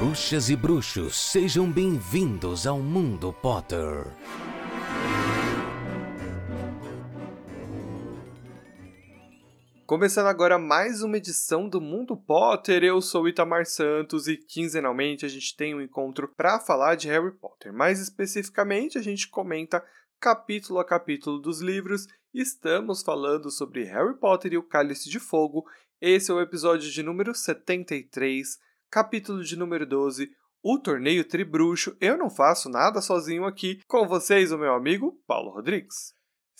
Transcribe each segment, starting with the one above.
Bruxas e bruxos, sejam bem-vindos ao Mundo Potter. Começando agora mais uma edição do Mundo Potter, eu sou Itamar Santos e quinzenalmente a gente tem um encontro para falar de Harry Potter. Mais especificamente, a gente comenta capítulo a capítulo dos livros. Estamos falando sobre Harry Potter e o Cálice de Fogo. Esse é o episódio de número 73, capítulo de número 12, o torneio Tribruxo. Eu não faço nada sozinho aqui. Com vocês, o meu amigo Paulo Rodrigues.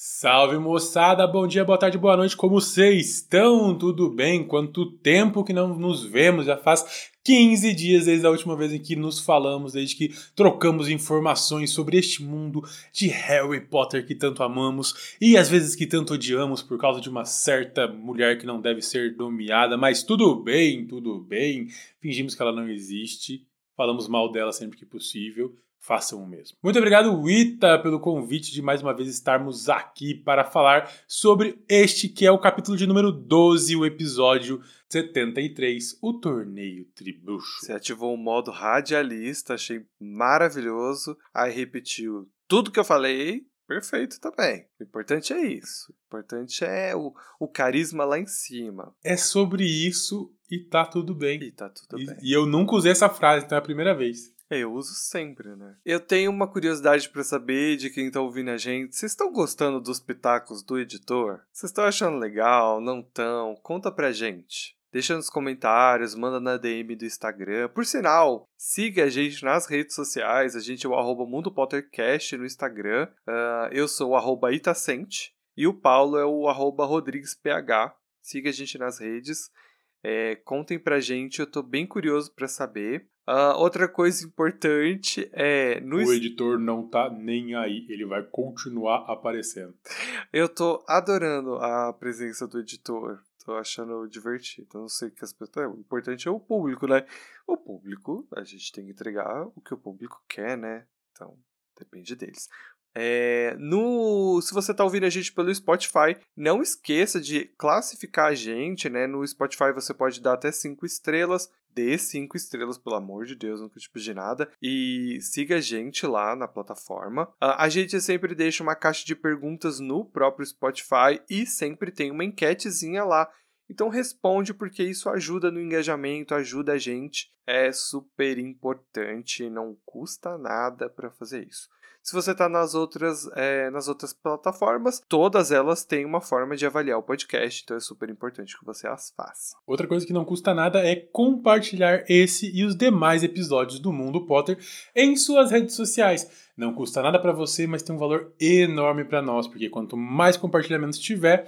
Salve moçada, bom dia, boa tarde, boa noite, como vocês estão? Tudo bem? Quanto tempo que não nos vemos? Já faz 15 dias desde a última vez em que nos falamos, desde que trocamos informações sobre este mundo de Harry Potter que tanto amamos e às vezes que tanto odiamos por causa de uma certa mulher que não deve ser nomeada, mas tudo bem, tudo bem, fingimos que ela não existe, falamos mal dela sempre que possível façam o mesmo. Muito obrigado, Wita, pelo convite de mais uma vez estarmos aqui para falar sobre este que é o capítulo de número 12, o episódio 73, o torneio tribucho. Você ativou o modo radialista, achei maravilhoso. Aí repetiu tudo que eu falei, perfeito também. O importante é isso. O importante é o, o carisma lá em cima. É sobre isso e tá tudo bem. E tá tudo E, bem. e eu nunca usei essa frase, então é a primeira vez. É, Eu uso sempre, né? Eu tenho uma curiosidade pra saber de quem tá ouvindo a gente. Vocês estão gostando dos pitacos do editor? Vocês estão achando legal? Não tão? Conta pra gente. Deixa nos comentários, manda na DM do Instagram. Por sinal, siga a gente nas redes sociais. A gente é o arroba Mundo Pottercast no Instagram. Ah, eu sou o arroba Itacente. E o Paulo é o arroba RodriguesPH. Siga a gente nas redes. É, contem pra gente, eu tô bem curioso pra saber. Ah, outra coisa importante é no O editor não tá nem aí, ele vai continuar aparecendo. eu tô adorando a presença do editor. Tô achando divertido. Eu não sei o que as pessoas. O importante é o público, né? O público, a gente tem que entregar o que o público quer, né? Então, depende deles. É, no, se você está ouvindo a gente pelo Spotify, não esqueça de classificar a gente, né? No Spotify você pode dar até 5 estrelas. Dê 5 estrelas, pelo amor de Deus, nunca te pedi nada. E siga a gente lá na plataforma. Ah, a gente sempre deixa uma caixa de perguntas no próprio Spotify e sempre tem uma enquetezinha lá. Então responde porque isso ajuda no engajamento, ajuda a gente. É super importante, não custa nada para fazer isso. Se você está nas outras é, nas outras plataformas, todas elas têm uma forma de avaliar o podcast, então é super importante que você as faça. Outra coisa que não custa nada é compartilhar esse e os demais episódios do Mundo Potter em suas redes sociais. Não custa nada pra você, mas tem um valor enorme pra nós, porque quanto mais compartilhamentos tiver,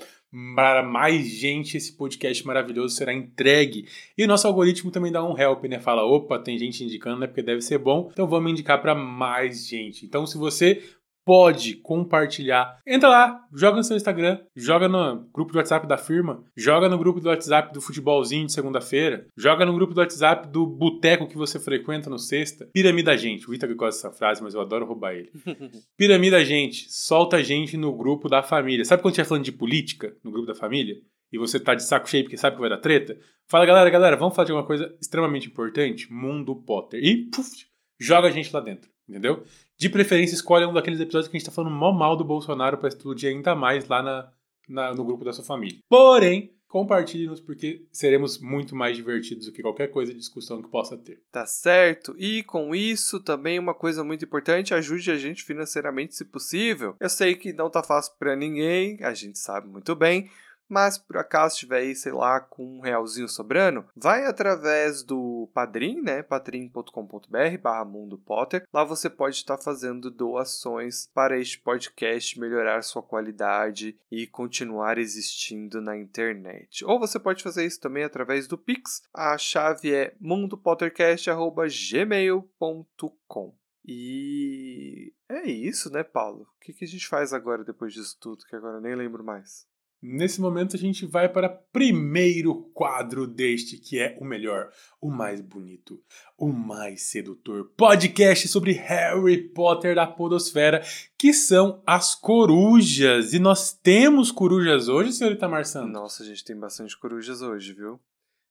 para mais gente esse podcast maravilhoso será entregue. E o nosso algoritmo também dá um help, né? Fala, opa, tem gente indicando, né? Porque deve ser bom. Então vamos indicar para mais gente. Então se você pode compartilhar, entra lá, joga no seu Instagram, joga no grupo do WhatsApp da firma, joga no grupo do WhatsApp do futebolzinho de segunda-feira, joga no grupo do WhatsApp do boteco que você frequenta no sexta. Piramida gente. O Ita que gosta dessa frase, mas eu adoro roubar ele. Piramida gente, solta a gente no grupo da família. Sabe quando a gente tá falando de política no grupo da família? E você tá de saco cheio porque sabe que vai dar treta? Fala, galera, galera, vamos falar de uma coisa extremamente importante? Mundo Potter. E, puf, joga a gente lá dentro, entendeu? De preferência, escolhe um daqueles episódios que a gente tá falando mal mal do Bolsonaro pra explodir ainda mais lá na, na- no grupo da sua família. Porém, compartilhe-nos porque seremos muito mais divertidos do que qualquer coisa de discussão que possa ter. Tá certo? E com isso também uma coisa muito importante, ajude a gente financeiramente se possível. Eu sei que não tá fácil pra ninguém, a gente sabe muito bem, mas por acaso estiver aí, sei lá, com um realzinho sobrando, vai através do Padrim, né? padrim.com.br barra Mundo Potter. Lá você pode estar fazendo doações para este podcast melhorar sua qualidade e continuar existindo na internet. Ou você pode fazer isso também através do Pix. A chave é mundopottercast.gmail.com. E é isso, né, Paulo? O que a gente faz agora depois disso tudo? Que agora eu nem lembro mais. Nesse momento a gente vai para o primeiro quadro deste, que é o melhor, o mais bonito, o mais sedutor podcast sobre Harry Potter da Podosfera, que são as corujas. E nós temos corujas hoje, senhorita Marçando? Nossa, a gente tem bastante corujas hoje, viu?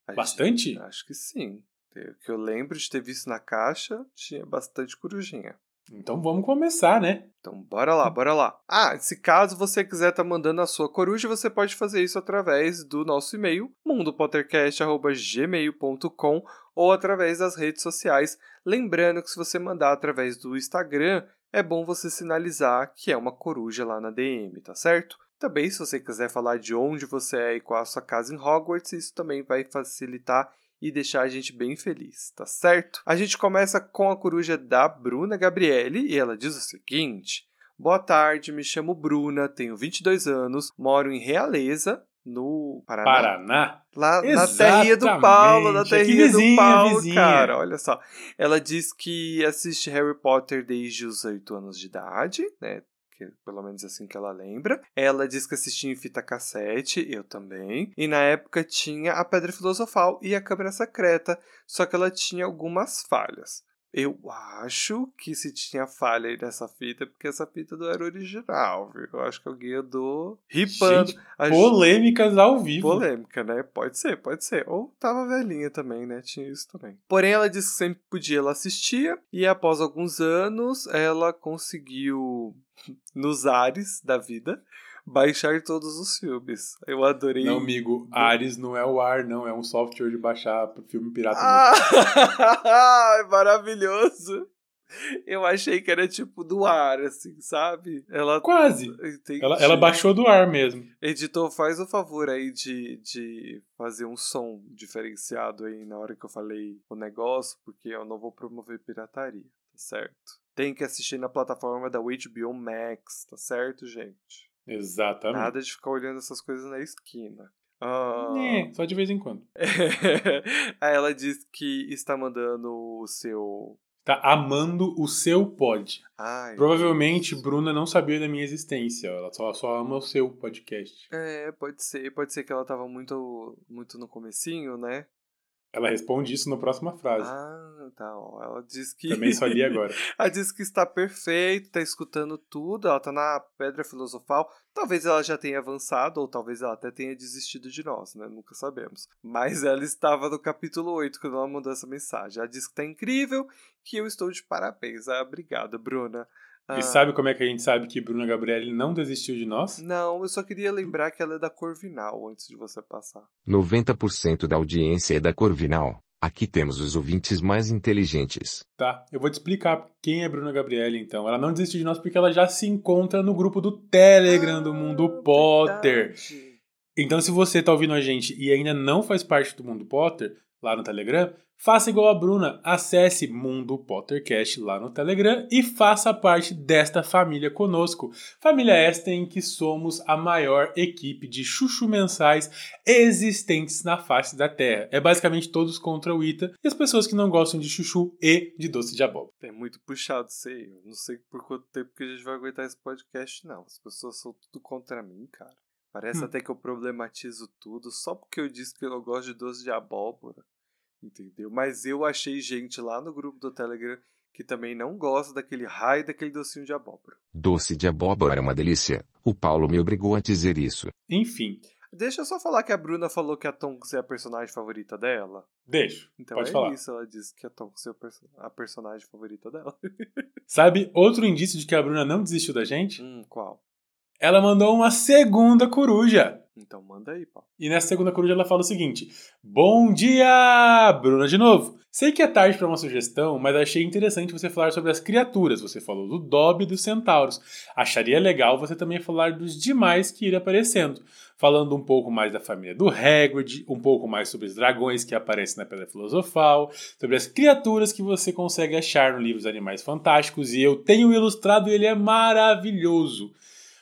A gente- Bastante? Acho que sim. O que eu lembro de ter visto na caixa, tinha bastante corujinha. Então vamos começar, né? Então bora lá, bora lá. Ah, se caso você quiser estar tá mandando a sua coruja, você pode fazer isso através do nosso e-mail, mundopottercast.gmail.com ou através das redes sociais. Lembrando que se você mandar através do Instagram, é bom você sinalizar que é uma coruja lá na DM, tá certo? Também, se você quiser falar de onde você é e qual a sua casa em Hogwarts, isso também vai facilitar e deixar a gente bem feliz, tá certo? A gente começa com a coruja da Bruna Gabriele e ela diz o seguinte: Boa tarde, me chamo Bruna, tenho 22 anos, moro em Realeza, no Paraná. Paraná? Lá Exatamente. na terrinha do Paulo, na terrinha do Paulo, cara. Olha só. Ela diz que assiste Harry Potter desde os 8 anos de idade, né? Que pelo menos assim que ela lembra. Ela diz que assistia em fita cassete, eu também. E na época tinha a Pedra Filosofal e a Câmara Secreta, só que ela tinha algumas falhas. Eu acho que se tinha falha aí nessa fita, é porque essa fita não era original, viu? Eu acho que alguém andou ripando. Gente, polêmicas ao vivo. Polêmica, né? Pode ser, pode ser. Ou tava velhinha também, né? Tinha isso também. Porém, ela disse que sempre podia, ela assistia. E após alguns anos, ela conseguiu, nos ares da vida, baixar todos os filmes. Eu adorei. Não, amigo, Ares não é o ar, não. É um software de baixar pro filme pirata. Ah, é maravilhoso. Eu achei que era tipo do ar, assim, sabe? Ela. Quase! Ela, ela baixou do ar mesmo. Editor, faz o favor aí de, de fazer um som diferenciado aí na hora que eu falei o negócio, porque eu não vou promover pirataria, tá certo? Tem que assistir na plataforma da HBO Max, tá certo, gente? Exatamente. Nada de ficar olhando essas coisas na esquina. Uh... É, só de vez em quando. Aí ela diz que está mandando o seu. Tá amando o seu pod. Ai, Provavelmente Bruna não sabia da minha existência. Ela só, só ama o seu podcast. É, pode ser. Pode ser que ela tava muito, muito no comecinho, né? Ela responde isso na próxima frase. Ah, tá. Ó. Ela diz que. Também só li agora. ela diz que está perfeito, está escutando tudo, ela está na pedra filosofal. Talvez ela já tenha avançado, ou talvez ela até tenha desistido de nós, né? Nunca sabemos. Mas ela estava no capítulo 8 quando ela mandou essa mensagem. Ela diz que está incrível, que eu estou de parabéns. Ah, obrigada, Bruna. Ah. E sabe como é que a gente sabe que Bruna Gabriele não desistiu de nós? Não, eu só queria lembrar que ela é da Corvinal antes de você passar. 90% da audiência é da Corvinal. Aqui temos os ouvintes mais inteligentes. Tá, eu vou te explicar quem é Bruna Gabriele então. Ela não desistiu de nós porque ela já se encontra no grupo do Telegram ah, do Mundo Potter. Verdade. Então, se você tá ouvindo a gente e ainda não faz parte do Mundo Potter, lá no Telegram, faça igual a Bruna, acesse Mundo Pottercast lá no Telegram e faça parte desta família conosco. Família esta em que somos a maior equipe de chuchu mensais existentes na face da Terra. É basicamente todos contra o Ita e as pessoas que não gostam de chuchu e de doce de abóbora. É muito puxado isso aí. Eu não sei por quanto tempo que a gente vai aguentar esse podcast, não. As pessoas são tudo contra mim, cara. Parece hum. até que eu problematizo tudo só porque eu disse que eu não gosto de doce de abóbora. Entendeu? Mas eu achei gente lá no grupo do Telegram que também não gosta daquele raio daquele docinho de abóbora. Doce de abóbora é uma delícia. O Paulo me obrigou a dizer isso. Enfim. Deixa eu só falar que a Bruna falou que a Tonks é a personagem favorita dela. Deixa. Então Pode é falar. isso, ela disse que a Tonks é a personagem favorita dela. Sabe outro indício de que a Bruna não desistiu da gente? Hum, qual? ela mandou uma segunda coruja. Então manda aí, pá. E nessa segunda coruja ela fala o seguinte: Bom dia, Bruna de novo. Sei que é tarde para uma sugestão, mas achei interessante você falar sobre as criaturas. Você falou do Dobby e dos centauros. Acharia legal você também falar dos demais que irem aparecendo. Falando um pouco mais da família do Hagrid, um pouco mais sobre os dragões que aparecem na Pedra Filosofal, sobre as criaturas que você consegue achar no livro dos Animais Fantásticos. E eu tenho ilustrado e ele é maravilhoso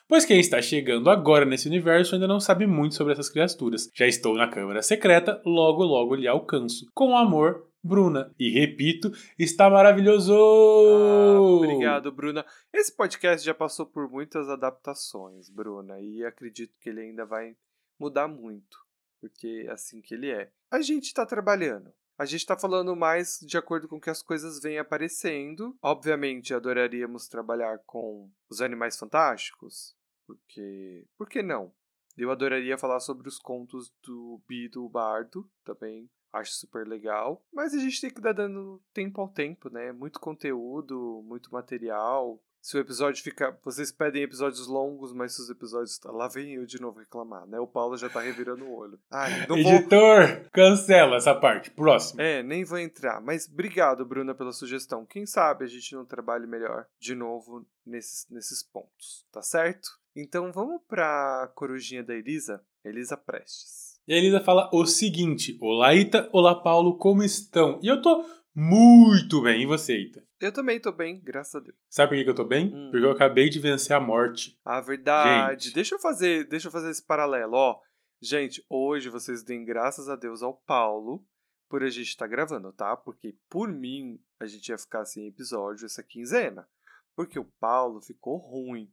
pois quem está chegando agora nesse universo ainda não sabe muito sobre essas criaturas. Já estou na Câmara Secreta, logo logo lhe alcanço. Com amor, Bruna. E repito, está maravilhoso! Ah, obrigado, Bruna. Esse podcast já passou por muitas adaptações, Bruna, e acredito que ele ainda vai mudar muito, porque é assim que ele é. A gente está trabalhando. A gente está falando mais de acordo com que as coisas vêm aparecendo. Obviamente, adoraríamos trabalhar com os animais fantásticos, porque. Por que não? Eu adoraria falar sobre os contos do Bido Bardo também. Acho super legal. Mas a gente tem que dar dando tempo ao tempo, né? Muito conteúdo, muito material. Se o episódio fica. Vocês pedem episódios longos, mas se os episódios. Lá vem eu de novo reclamar, né? O Paulo já tá revirando o olho. Ai, Editor, vou... cancela essa parte. Próximo. É, nem vou entrar. Mas obrigado, Bruna, pela sugestão. Quem sabe a gente não trabalhe melhor de novo nesses, nesses pontos, tá certo? Então vamos pra corujinha da Elisa, Elisa Prestes. E a Elisa fala o seguinte: Olá, Ita, olá, Paulo, como estão? E eu tô muito bem, e você, Ita? Eu também tô bem, graças a Deus. Sabe por que eu tô bem? Hum. Porque eu acabei de vencer a morte. Ah, verdade. Gente. Deixa eu fazer, deixa eu fazer esse paralelo, ó. Gente, hoje vocês deem graças a Deus ao Paulo por a gente estar tá gravando, tá? Porque por mim a gente ia ficar sem episódio essa quinzena. Porque o Paulo ficou ruim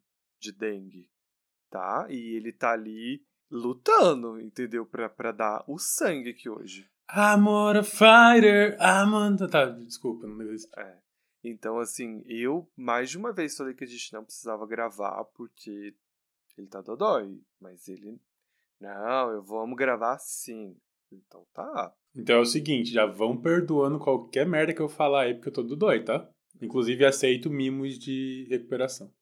de dengue, tá? E ele tá ali lutando, entendeu? Pra, pra dar o sangue aqui hoje. I'm a fighter, I'm on... Tá, desculpa, não deu isso. É. Então, assim, eu mais de uma vez falei que a gente não precisava gravar porque ele tá dodói. Mas ele. Não, eu vamos gravar sim. Então tá. Então é o seguinte, já vão perdoando qualquer merda que eu falar aí, porque eu tô dodói, tá? Inclusive aceito mimos de recuperação.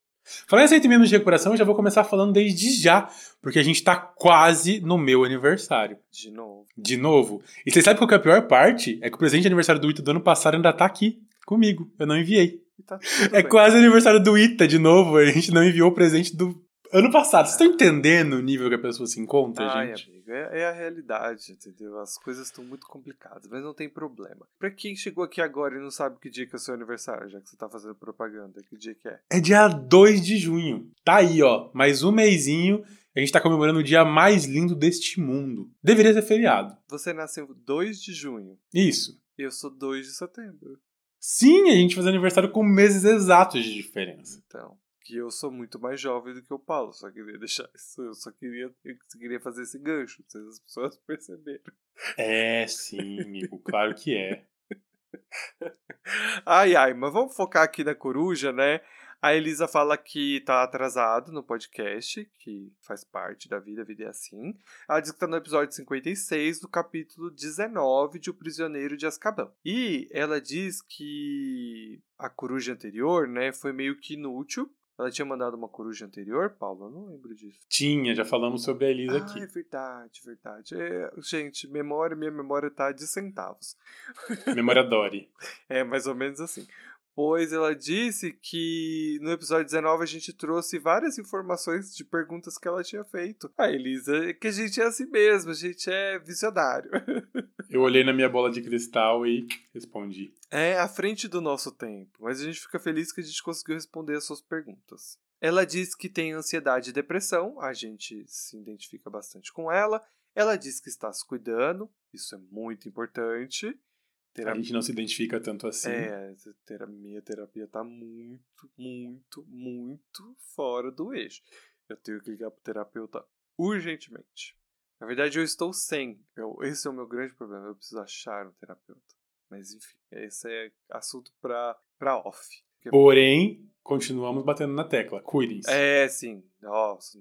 Falando em aceito mimos de recuperação, eu já vou começar falando desde já, porque a gente tá quase no meu aniversário. De novo. De novo. E vocês sabem qual que é a pior parte? É que o presente de aniversário do Ito do ano passado ainda tá aqui comigo. Eu não enviei. Tá é bem. quase aniversário do Ita de novo. A gente não enviou o presente do ano passado. Vocês estão entendendo o nível que a pessoa se encontra, Ai, gente? amigo, é, é, a realidade, entendeu? As coisas estão muito complicadas, mas não tem problema. Pra quem chegou aqui agora e não sabe que dia que é o seu aniversário, já que você tá fazendo propaganda, que dia que é? É dia 2 de junho. Tá aí, ó. Mais um mêsinho. A gente tá comemorando o dia mais lindo deste mundo. Deveria ser feriado. Você nasceu 2 de junho. Isso. Eu sou 2 de setembro. Sim, a gente faz aniversário com meses exatos de diferença. Então, que eu sou muito mais jovem do que o Paulo, só queria deixar isso, eu só queria, eu queria fazer esse gancho, se as pessoas perceberam. É, sim, amigo, claro que é. ai, ai, mas vamos focar aqui na coruja, né? A Elisa fala que tá atrasado no podcast, que faz parte da vida, a vida é assim. Ela diz que tá no episódio 56 do capítulo 19 de O Prisioneiro de Azkaban. E ela diz que a coruja anterior, né, foi meio que inútil, ela tinha mandado uma coruja anterior, Paulo? Eu não lembro disso. Tinha, já falamos sobre a Elisa ah, aqui. É verdade, verdade. É, gente, memória, minha memória tá de centavos. Memória Dory. é, mais ou menos assim pois ela disse que no episódio 19 a gente trouxe várias informações de perguntas que ela tinha feito. A Elisa, que a gente é assim mesmo, a gente é visionário. Eu olhei na minha bola de cristal e respondi. É à frente do nosso tempo, mas a gente fica feliz que a gente conseguiu responder as suas perguntas. Ela diz que tem ansiedade e depressão, a gente se identifica bastante com ela. Ela diz que está se cuidando, isso é muito importante. Terapia. A gente não se identifica tanto assim. É, a minha terapia tá muito, muito, muito fora do eixo. Eu tenho que ligar pro terapeuta urgentemente. Na verdade, eu estou sem. Eu, esse é o meu grande problema. Eu preciso achar um terapeuta. Mas enfim, esse é assunto pra, pra off. Porém, continuamos batendo na tecla. Cuidem-se. É, sim. Nossa,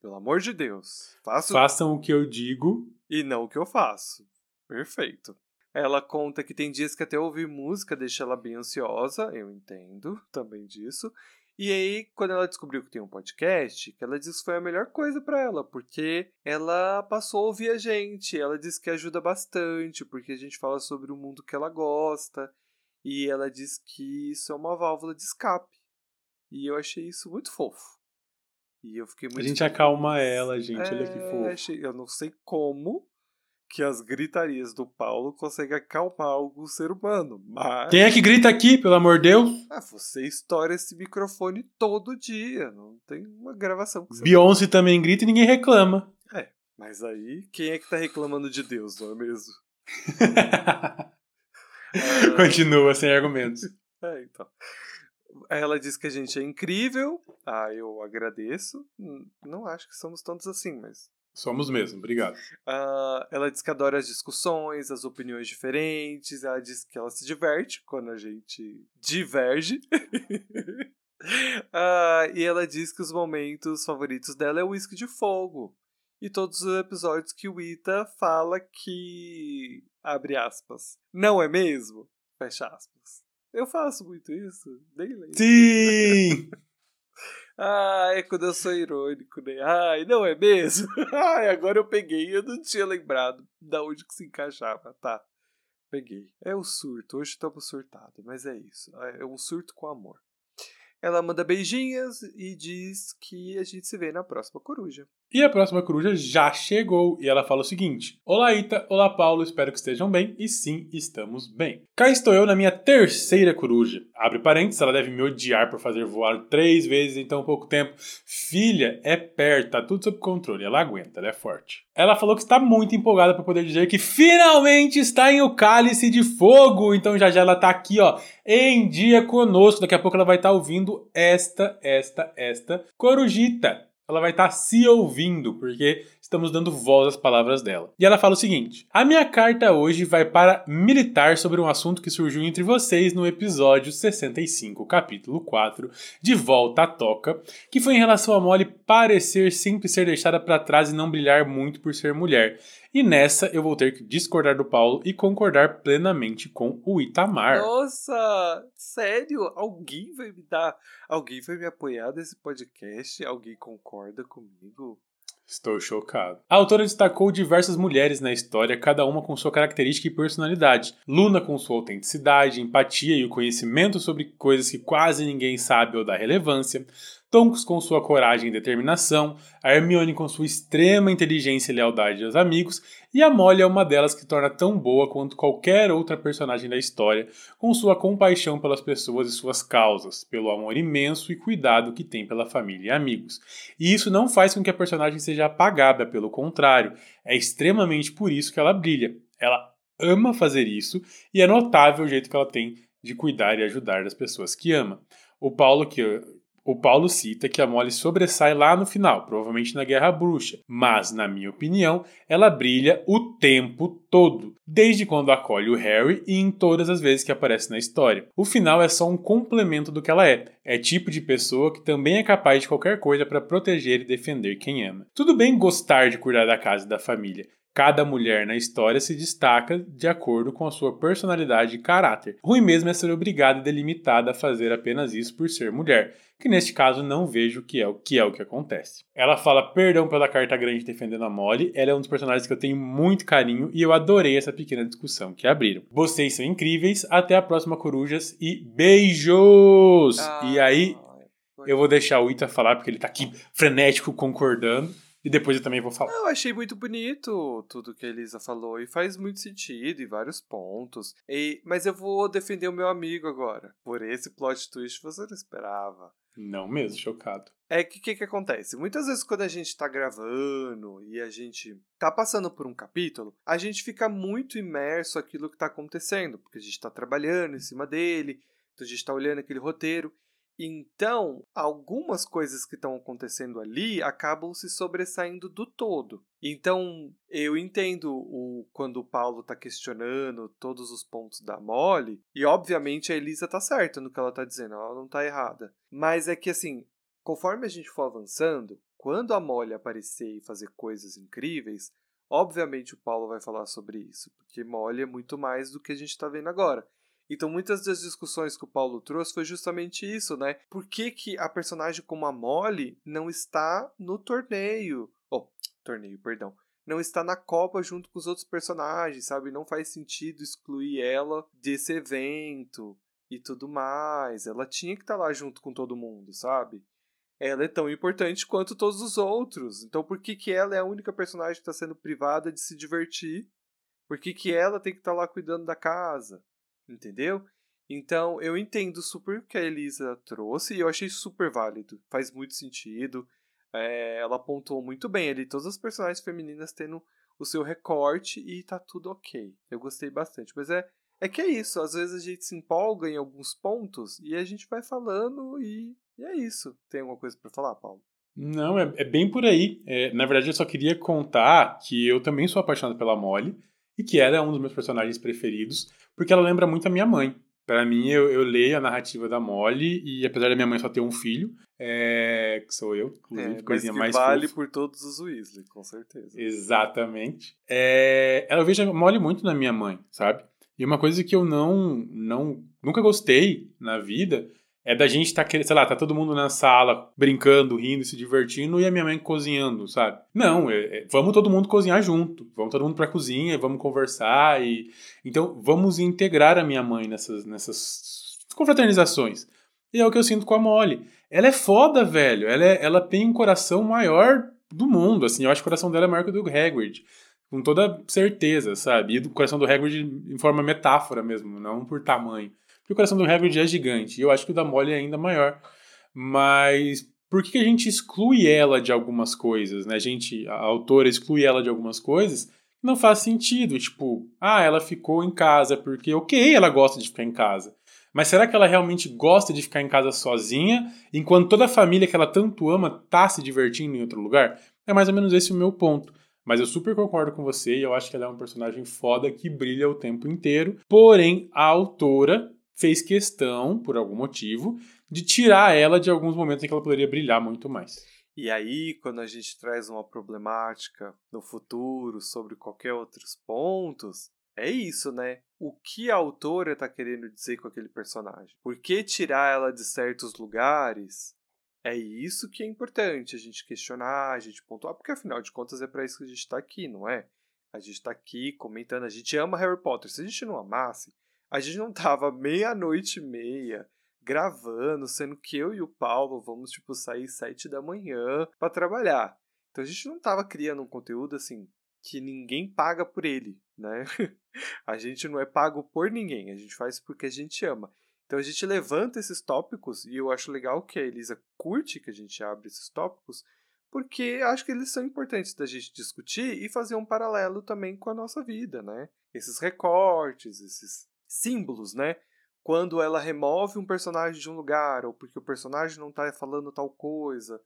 pelo amor de Deus. Faço... Façam o que eu digo. E não o que eu faço. Perfeito. Ela conta que tem dias que até ouvir música deixa ela bem ansiosa, eu entendo também disso. E aí, quando ela descobriu que tem um podcast, que ela disse que foi a melhor coisa para ela, porque ela passou a ouvir a gente. Ela disse que ajuda bastante, porque a gente fala sobre o mundo que ela gosta. E ela diz que isso é uma válvula de escape. E eu achei isso muito fofo. E eu fiquei muito. A gente feliz. acalma ela, gente. É, Olha que é, fofo. Eu não sei como, que as gritarias do Paulo conseguem acalmar algum ser humano, mas... Quem é que grita aqui, pelo amor de Deus? Ah, você estoura esse microfone todo dia, não tem uma gravação que você... Beyoncé também grita e ninguém reclama. É, mas aí, quem é que tá reclamando de Deus, não é mesmo? Continua, sem argumentos. É, então... Ela diz que a gente é incrível. Ah, eu agradeço. Não acho que somos tantos assim, mas Somos mesmo, obrigado. Uh, ela diz que adora as discussões, as opiniões diferentes. Ela diz que ela se diverte quando a gente diverge. uh, e ela diz que os momentos favoritos dela é o uísque de fogo. e todos os episódios que o Ita fala que. abre aspas. Não é mesmo? Fecha aspas. Eu faço muito isso, nem lembro. Sim! é quando eu sou irônico, né? Ai, não é mesmo? Ai, agora eu peguei, eu não tinha lembrado da onde que se encaixava. Tá, peguei. É o surto, hoje estamos surtados, mas é isso. É um surto com amor. Ela manda beijinhos e diz que a gente se vê na próxima coruja. E a próxima coruja já chegou e ela fala o seguinte: Olá, Ita, olá, Paulo, espero que estejam bem. E sim, estamos bem. Cá estou eu na minha terceira coruja. Abre parênteses, ela deve me odiar por fazer voar três vezes em tão pouco tempo. Filha, é perto, tá tudo sob controle, ela aguenta, ela é forte. Ela falou que está muito empolgada para poder dizer que finalmente está em o cálice de fogo. Então já já ela tá aqui, ó, em dia conosco. Daqui a pouco ela vai estar tá ouvindo esta, esta, esta corujita ela vai estar tá se ouvindo, porque estamos dando voz às palavras dela. E ela fala o seguinte: A minha carta hoje vai para militar sobre um assunto que surgiu entre vocês no episódio 65, capítulo 4, De Volta à Toca, que foi em relação a Molly parecer sempre ser deixada para trás e não brilhar muito por ser mulher. E nessa eu vou ter que discordar do Paulo e concordar plenamente com o Itamar. Nossa, sério? Alguém vai me dar. Alguém vai me apoiar nesse podcast? Alguém concorda comigo? Estou chocado. A autora destacou diversas mulheres na história, cada uma com sua característica e personalidade. Luna com sua autenticidade, empatia e o conhecimento sobre coisas que quase ninguém sabe ou dá relevância. Tonks com sua coragem e determinação, a Hermione com sua extrema inteligência e lealdade aos amigos, e a Molly é uma delas que torna tão boa quanto qualquer outra personagem da história, com sua compaixão pelas pessoas e suas causas, pelo amor imenso e cuidado que tem pela família e amigos. E isso não faz com que a personagem seja apagada, pelo contrário, é extremamente por isso que ela brilha. Ela ama fazer isso e é notável o jeito que ela tem de cuidar e ajudar as pessoas que ama. O Paulo, que o Paulo cita que a Molly sobressai lá no final, provavelmente na Guerra Bruxa, mas, na minha opinião, ela brilha o tempo todo, desde quando acolhe o Harry e em todas as vezes que aparece na história. O final é só um complemento do que ela é. É tipo de pessoa que também é capaz de qualquer coisa para proteger e defender quem ama. Tudo bem gostar de cuidar da casa e da família, Cada mulher na história se destaca de acordo com a sua personalidade e caráter. Ruim mesmo é ser obrigada e delimitada a fazer apenas isso por ser mulher, que neste caso não vejo que é o que é o que acontece. Ela fala perdão pela carta grande defendendo a Molly, ela é um dos personagens que eu tenho muito carinho e eu adorei essa pequena discussão que abriram. Vocês são incríveis, até a próxima corujas e beijos! Ah, e aí eu vou deixar o Ita falar porque ele tá aqui frenético concordando. E depois eu também vou falar. Eu achei muito bonito tudo que a Elisa falou e faz muito sentido em vários pontos. E, mas eu vou defender o meu amigo agora. Por esse plot twist você não esperava. Não mesmo, chocado. É que o que, que acontece? Muitas vezes quando a gente tá gravando e a gente tá passando por um capítulo, a gente fica muito imerso naquilo que tá acontecendo, porque a gente tá trabalhando em cima dele, então a gente tá olhando aquele roteiro então, algumas coisas que estão acontecendo ali acabam se sobressaindo do todo. Então, eu entendo o, quando o Paulo está questionando todos os pontos da Molly, e obviamente a Elisa está certa no que ela está dizendo, ela não está errada. Mas é que assim, conforme a gente for avançando, quando a Molly aparecer e fazer coisas incríveis, obviamente o Paulo vai falar sobre isso, porque Molly é muito mais do que a gente está vendo agora. Então, muitas das discussões que o Paulo trouxe foi justamente isso, né? Por que, que a personagem como a Molly não está no torneio? Oh, torneio, perdão. Não está na Copa junto com os outros personagens, sabe? Não faz sentido excluir ela desse evento e tudo mais. Ela tinha que estar lá junto com todo mundo, sabe? Ela é tão importante quanto todos os outros. Então, por que, que ela é a única personagem que está sendo privada de se divertir? Por que, que ela tem que estar lá cuidando da casa? Entendeu? Então, eu entendo super o que a Elisa trouxe e eu achei super válido. Faz muito sentido. É, ela apontou muito bem ali, todas as personagens femininas tendo o seu recorte e tá tudo ok. Eu gostei bastante. Mas é, é que é isso, às vezes a gente se empolga em alguns pontos e a gente vai falando e, e é isso. Tem alguma coisa para falar, Paulo? Não, é, é bem por aí. É, na verdade, eu só queria contar que eu também sou apaixonado pela Molly e que ela é um dos meus personagens preferidos porque ela lembra muito a minha mãe. Para mim, eu, eu leio a narrativa da Molly e apesar da minha mãe só ter um filho, é, que sou eu, inclusive, É, coisinha que mais vale fofa. por todos os Weasley, com certeza. Exatamente. É, ela vejo a Molly muito na minha mãe, sabe? E uma coisa que eu não, não nunca gostei na vida é da gente tá querendo, sei lá, tá todo mundo na sala brincando, rindo, se divertindo e a minha mãe cozinhando, sabe? Não, é- é, vamos todo mundo cozinhar junto, vamos todo mundo pra cozinha, vamos conversar e então vamos integrar a minha mãe nessas nessas confraternizações. E é o que eu sinto com a Molly. Ela é foda, velho. Ela, é- ela tem um coração maior do mundo, assim. Eu acho que o coração dela é maior que o do Hagrid. Com toda certeza, sabe? E o coração do Hagrid em forma metáfora mesmo, não por tamanho. Porque o coração do Hagrid é gigante. E eu acho que o da Molly é ainda maior. Mas por que a gente exclui ela de algumas coisas, né? A gente, a autora exclui ela de algumas coisas não faz sentido. Tipo, ah, ela ficou em casa porque, ok, ela gosta de ficar em casa. Mas será que ela realmente gosta de ficar em casa sozinha, enquanto toda a família que ela tanto ama tá se divertindo em outro lugar? É mais ou menos esse o meu ponto. Mas eu super concordo com você e eu acho que ela é um personagem foda que brilha o tempo inteiro. Porém, a autora fez questão, por algum motivo, de tirar ela de alguns momentos em que ela poderia brilhar muito mais. E aí, quando a gente traz uma problemática no futuro sobre qualquer outros pontos, é isso, né? O que a autora tá querendo dizer com aquele personagem? Por que tirar ela de certos lugares? É isso que é importante a gente questionar, a gente pontuar, porque afinal de contas é para isso que a gente tá aqui, não é? A gente tá aqui comentando, a gente ama Harry Potter. Se a gente não amasse, a gente não tava meia-noite e meia gravando, sendo que eu e o Paulo vamos, tipo, sair sete da manhã para trabalhar. Então a gente não tava criando um conteúdo assim que ninguém paga por ele, né? a gente não é pago por ninguém, a gente faz porque a gente ama. Então a gente levanta esses tópicos e eu acho legal que a Elisa curte que a gente abre esses tópicos, porque acho que eles são importantes da gente discutir e fazer um paralelo também com a nossa vida, né? Esses recortes, esses símbolos, né? Quando ela remove um personagem de um lugar, ou porque o personagem não está falando tal coisa.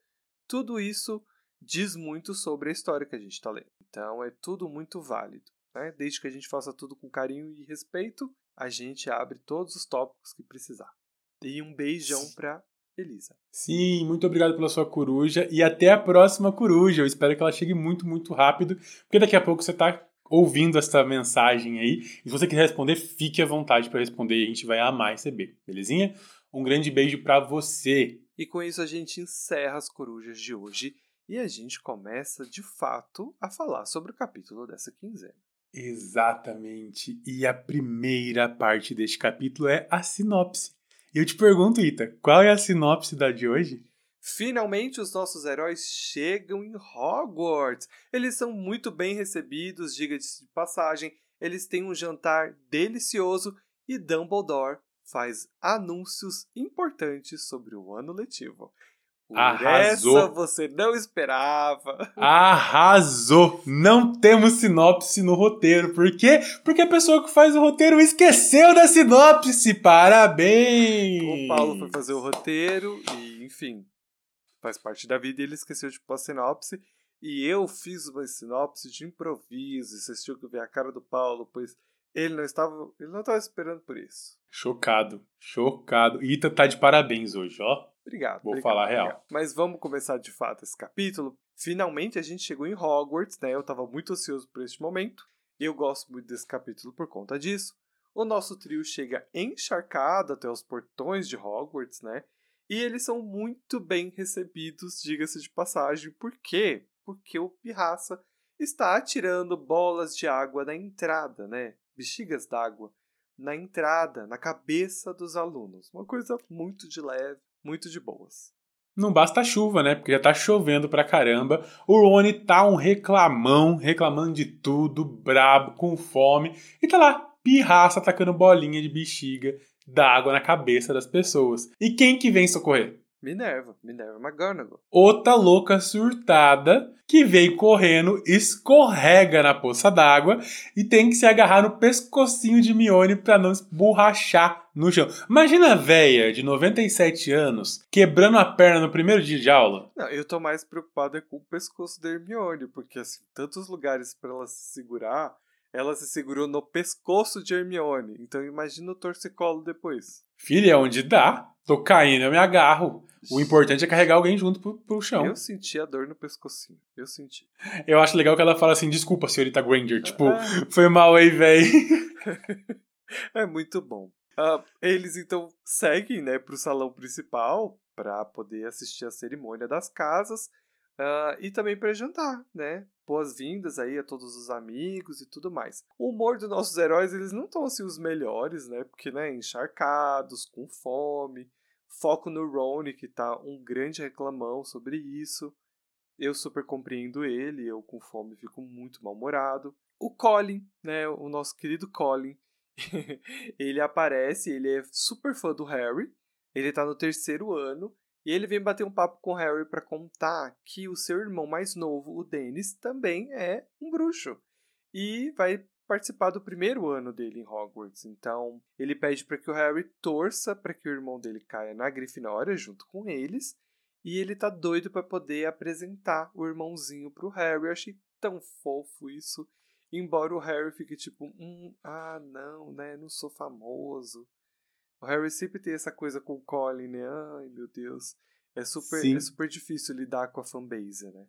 Tudo isso diz muito sobre a história que a gente está lendo. Então é tudo muito válido. Né? Desde que a gente faça tudo com carinho e respeito, a gente abre todos os tópicos que precisar. E um beijão para Elisa. Sim, muito obrigado pela sua coruja e até a próxima coruja. Eu espero que ela chegue muito, muito rápido, porque daqui a pouco você está ouvindo essa mensagem aí. E se você quiser responder, fique à vontade para responder e a gente vai amar receber, belezinha? Um grande beijo para você. E com isso a gente encerra as corujas de hoje e a gente começa de fato a falar sobre o capítulo dessa quinzena. Exatamente. E a primeira parte deste capítulo é a sinopse. E eu te pergunto, Ita, qual é a sinopse da de hoje? Finalmente os nossos heróis chegam em Hogwarts. Eles são muito bem recebidos, diga-se de passagem. Eles têm um jantar delicioso e Dumbledore faz anúncios importantes sobre o ano letivo. Por Arrasou. essa você não esperava. Arrasou! Não temos sinopse no roteiro. Por quê? Porque a pessoa que faz o roteiro esqueceu da sinopse. Parabéns! O Paulo foi fazer o roteiro e, enfim, faz parte da vida e ele esqueceu de pôr a sinopse. E eu fiz uma sinopse de improviso. E vocês tinham que ver a cara do Paulo, pois ele não estava, ele não estava esperando por isso. Chocado, chocado. Ita tá de parabéns hoje, ó. Obrigado. Vou obrigado, falar a real. obrigado. Mas vamos começar de fato esse capítulo. Finalmente a gente chegou em Hogwarts, né? Eu estava muito ansioso por este momento. Eu gosto muito desse capítulo por conta disso. O nosso trio chega encharcado até os portões de Hogwarts, né? E eles são muito bem recebidos, diga-se de passagem. Por quê? Porque o Pirraça está atirando bolas de água na entrada, né? Bexigas d'água na entrada, na cabeça dos alunos. Uma coisa muito de leve, muito de boas. Não basta a chuva, né? Porque já tá chovendo pra caramba. O Rony tá um reclamão, reclamando de tudo, brabo, com fome. E tá lá, pirraça, atacando bolinha de bexiga d'água na cabeça das pessoas. E quem que vem socorrer? Minerva, Minerva McGonagall. Outra louca surtada que vem correndo, escorrega na poça d'água e tem que se agarrar no pescocinho de Mione pra não esborrachar no chão. Imagina a véia de 97 anos quebrando a perna no primeiro dia de aula. Não, eu tô mais preocupada com o pescoço da Hermione, porque assim, tantos lugares para ela se segurar, ela se segurou no pescoço de Hermione. Então imagina o torcicolo depois. Filha, onde dá. Tô caindo, eu me agarro. O importante é carregar alguém junto pro, pro chão. Eu senti a dor no pescocinho. Eu senti. Eu acho legal que ela fala assim, desculpa, senhorita Granger. Tipo, é. foi mal aí, véi. é muito bom. Uh, eles então seguem, né, pro salão principal para poder assistir a cerimônia das casas uh, e também para jantar, né? Boas-vindas aí a todos os amigos e tudo mais. O humor dos nossos heróis, eles não estão assim os melhores, né? Porque, né, encharcados, com fome. Foco no Ron, que tá um grande reclamão sobre isso. Eu super compreendo ele, eu com fome fico muito mal-humorado. O Colin, né, o nosso querido Colin, ele aparece, ele é super fã do Harry, ele tá no terceiro ano e ele vem bater um papo com o Harry para contar que o seu irmão mais novo, o Dennis, também é um bruxo e vai participar do primeiro ano dele em Hogwarts. Então, ele pede para que o Harry torça para que o irmão dele caia na Grifinória junto com eles, e ele tá doido para poder apresentar o irmãozinho pro Harry. Eu achei tão fofo isso. Embora o Harry fique tipo, hum, ah, não, né, não sou famoso. O Harry sempre tem essa coisa com o Colin, né? Ai, meu Deus. É super, é super difícil lidar com a fanbase, né?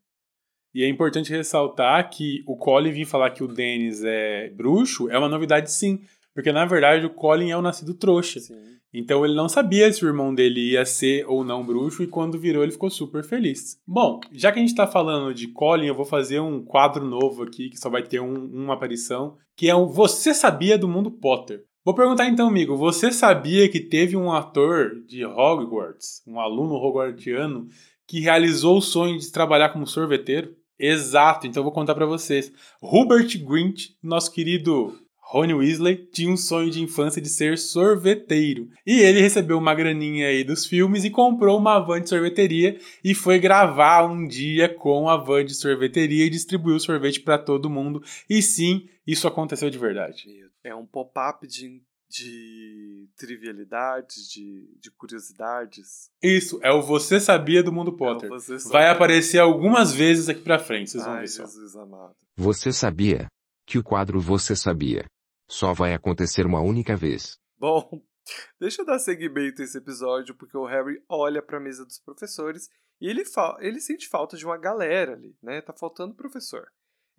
E é importante ressaltar que o Colin vir falar que o Dennis é bruxo é uma novidade sim. Porque na verdade o Colin é o nascido trouxa. Sim. Então ele não sabia se o irmão dele ia ser ou não bruxo e quando virou ele ficou super feliz. Bom, já que a gente tá falando de Colin, eu vou fazer um quadro novo aqui que só vai ter um, uma aparição, que é o Você Sabia do Mundo Potter. Vou perguntar então, amigo, você sabia que teve um ator de Hogwarts, um aluno hogwartiano, que realizou o sonho de trabalhar como sorveteiro? Exato, então vou contar para vocês. Hubert Grint, nosso querido Rony Weasley tinha um sonho de infância de ser sorveteiro. E ele recebeu uma graninha aí dos filmes e comprou uma van de sorveteria e foi gravar um dia com a van de sorveteria e distribuiu sorvete para todo mundo. E sim, isso aconteceu de verdade. É um pop-up de, de trivialidades, de, de curiosidades. Isso, é o Você Sabia do Mundo é Potter. É Vai aparecer algumas vezes aqui pra frente, vocês vão Ai, ver Jesus só. amado. Você sabia que o quadro Você Sabia só vai acontecer uma única vez. Bom, deixa eu dar seguimento a esse episódio, porque o Harry olha para a mesa dos professores e ele, ele sente falta de uma galera ali, né? Tá faltando professor.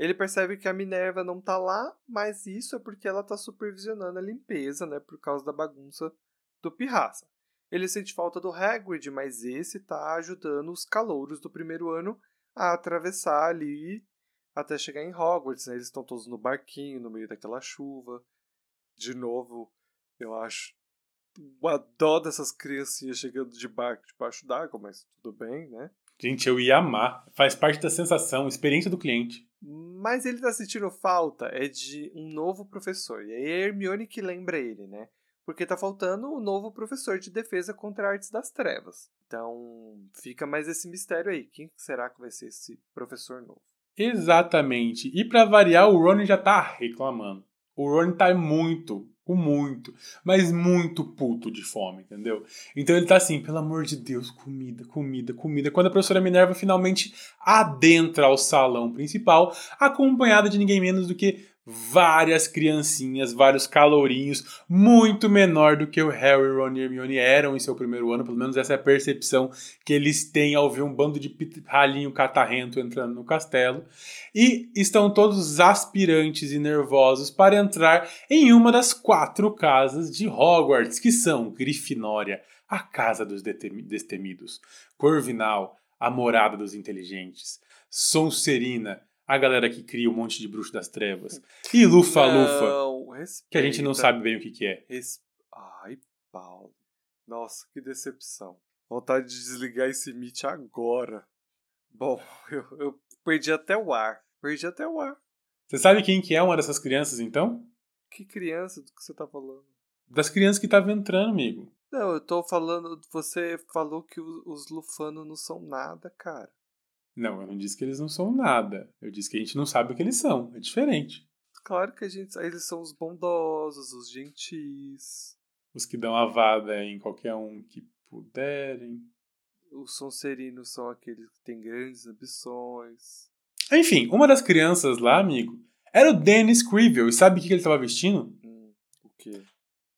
Ele percebe que a Minerva não tá lá, mas isso é porque ela tá supervisionando a limpeza, né? Por causa da bagunça do Pirraça. Ele sente falta do Hagrid, mas esse tá ajudando os calouros do primeiro ano a atravessar ali até chegar em Hogwarts, né? Eles estão todos no barquinho, no meio daquela chuva. De novo, eu acho uma dó dessas criancinhas chegando de barco debaixo d'água, mas tudo bem, né? Gente, eu ia amar. Faz parte da sensação, experiência do cliente. Mas ele tá sentindo falta é de um novo professor. E aí é Hermione que lembra ele, né? Porque tá faltando o um novo professor de defesa contra artes das trevas. Então, fica mais esse mistério aí. Quem será que vai ser esse professor novo? Exatamente. E para variar, o Ron já tá reclamando. O Ron tá muito, muito, mas muito puto de fome, entendeu? Então ele tá assim, pelo amor de Deus, comida, comida, comida. Quando a professora Minerva finalmente adentra ao salão principal, acompanhada de ninguém menos do que várias criancinhas, vários calorinhos, muito menor do que o Harry, Ron e Hermione eram em seu primeiro ano, pelo menos essa é a percepção que eles têm ao ver um bando de ralinho catarrento entrando no castelo, e estão todos aspirantes e nervosos para entrar em uma das quatro casas de Hogwarts, que são Grifinória, a casa dos destemidos, Corvinal, a morada dos inteligentes, Sonserina, a galera que cria um monte de bruxo das trevas. E Lufa Lufa, que a gente não sabe bem o que, que é. Res... Ai, Paulo. Nossa, que decepção. Vontade de desligar esse Meet agora. Bom, eu, eu perdi até o ar. Perdi até o ar. Você sabe quem que é uma dessas crianças, então? Que criança do que você tá falando? Das crianças que estavam entrando, amigo. Não, eu tô falando. Você falou que os Lufanos não são nada, cara. Não, eu não disse que eles não são nada. Eu disse que a gente não sabe o que eles são. É diferente. Claro que a gente. Eles são os bondosos, os gentis. Os que dão a vada em qualquer um que puderem. Os sonserinos são aqueles que têm grandes ambições. Enfim, uma das crianças lá, amigo, Era o Dennis Crivel. E sabe o que ele estava vestindo? Hum, o quê?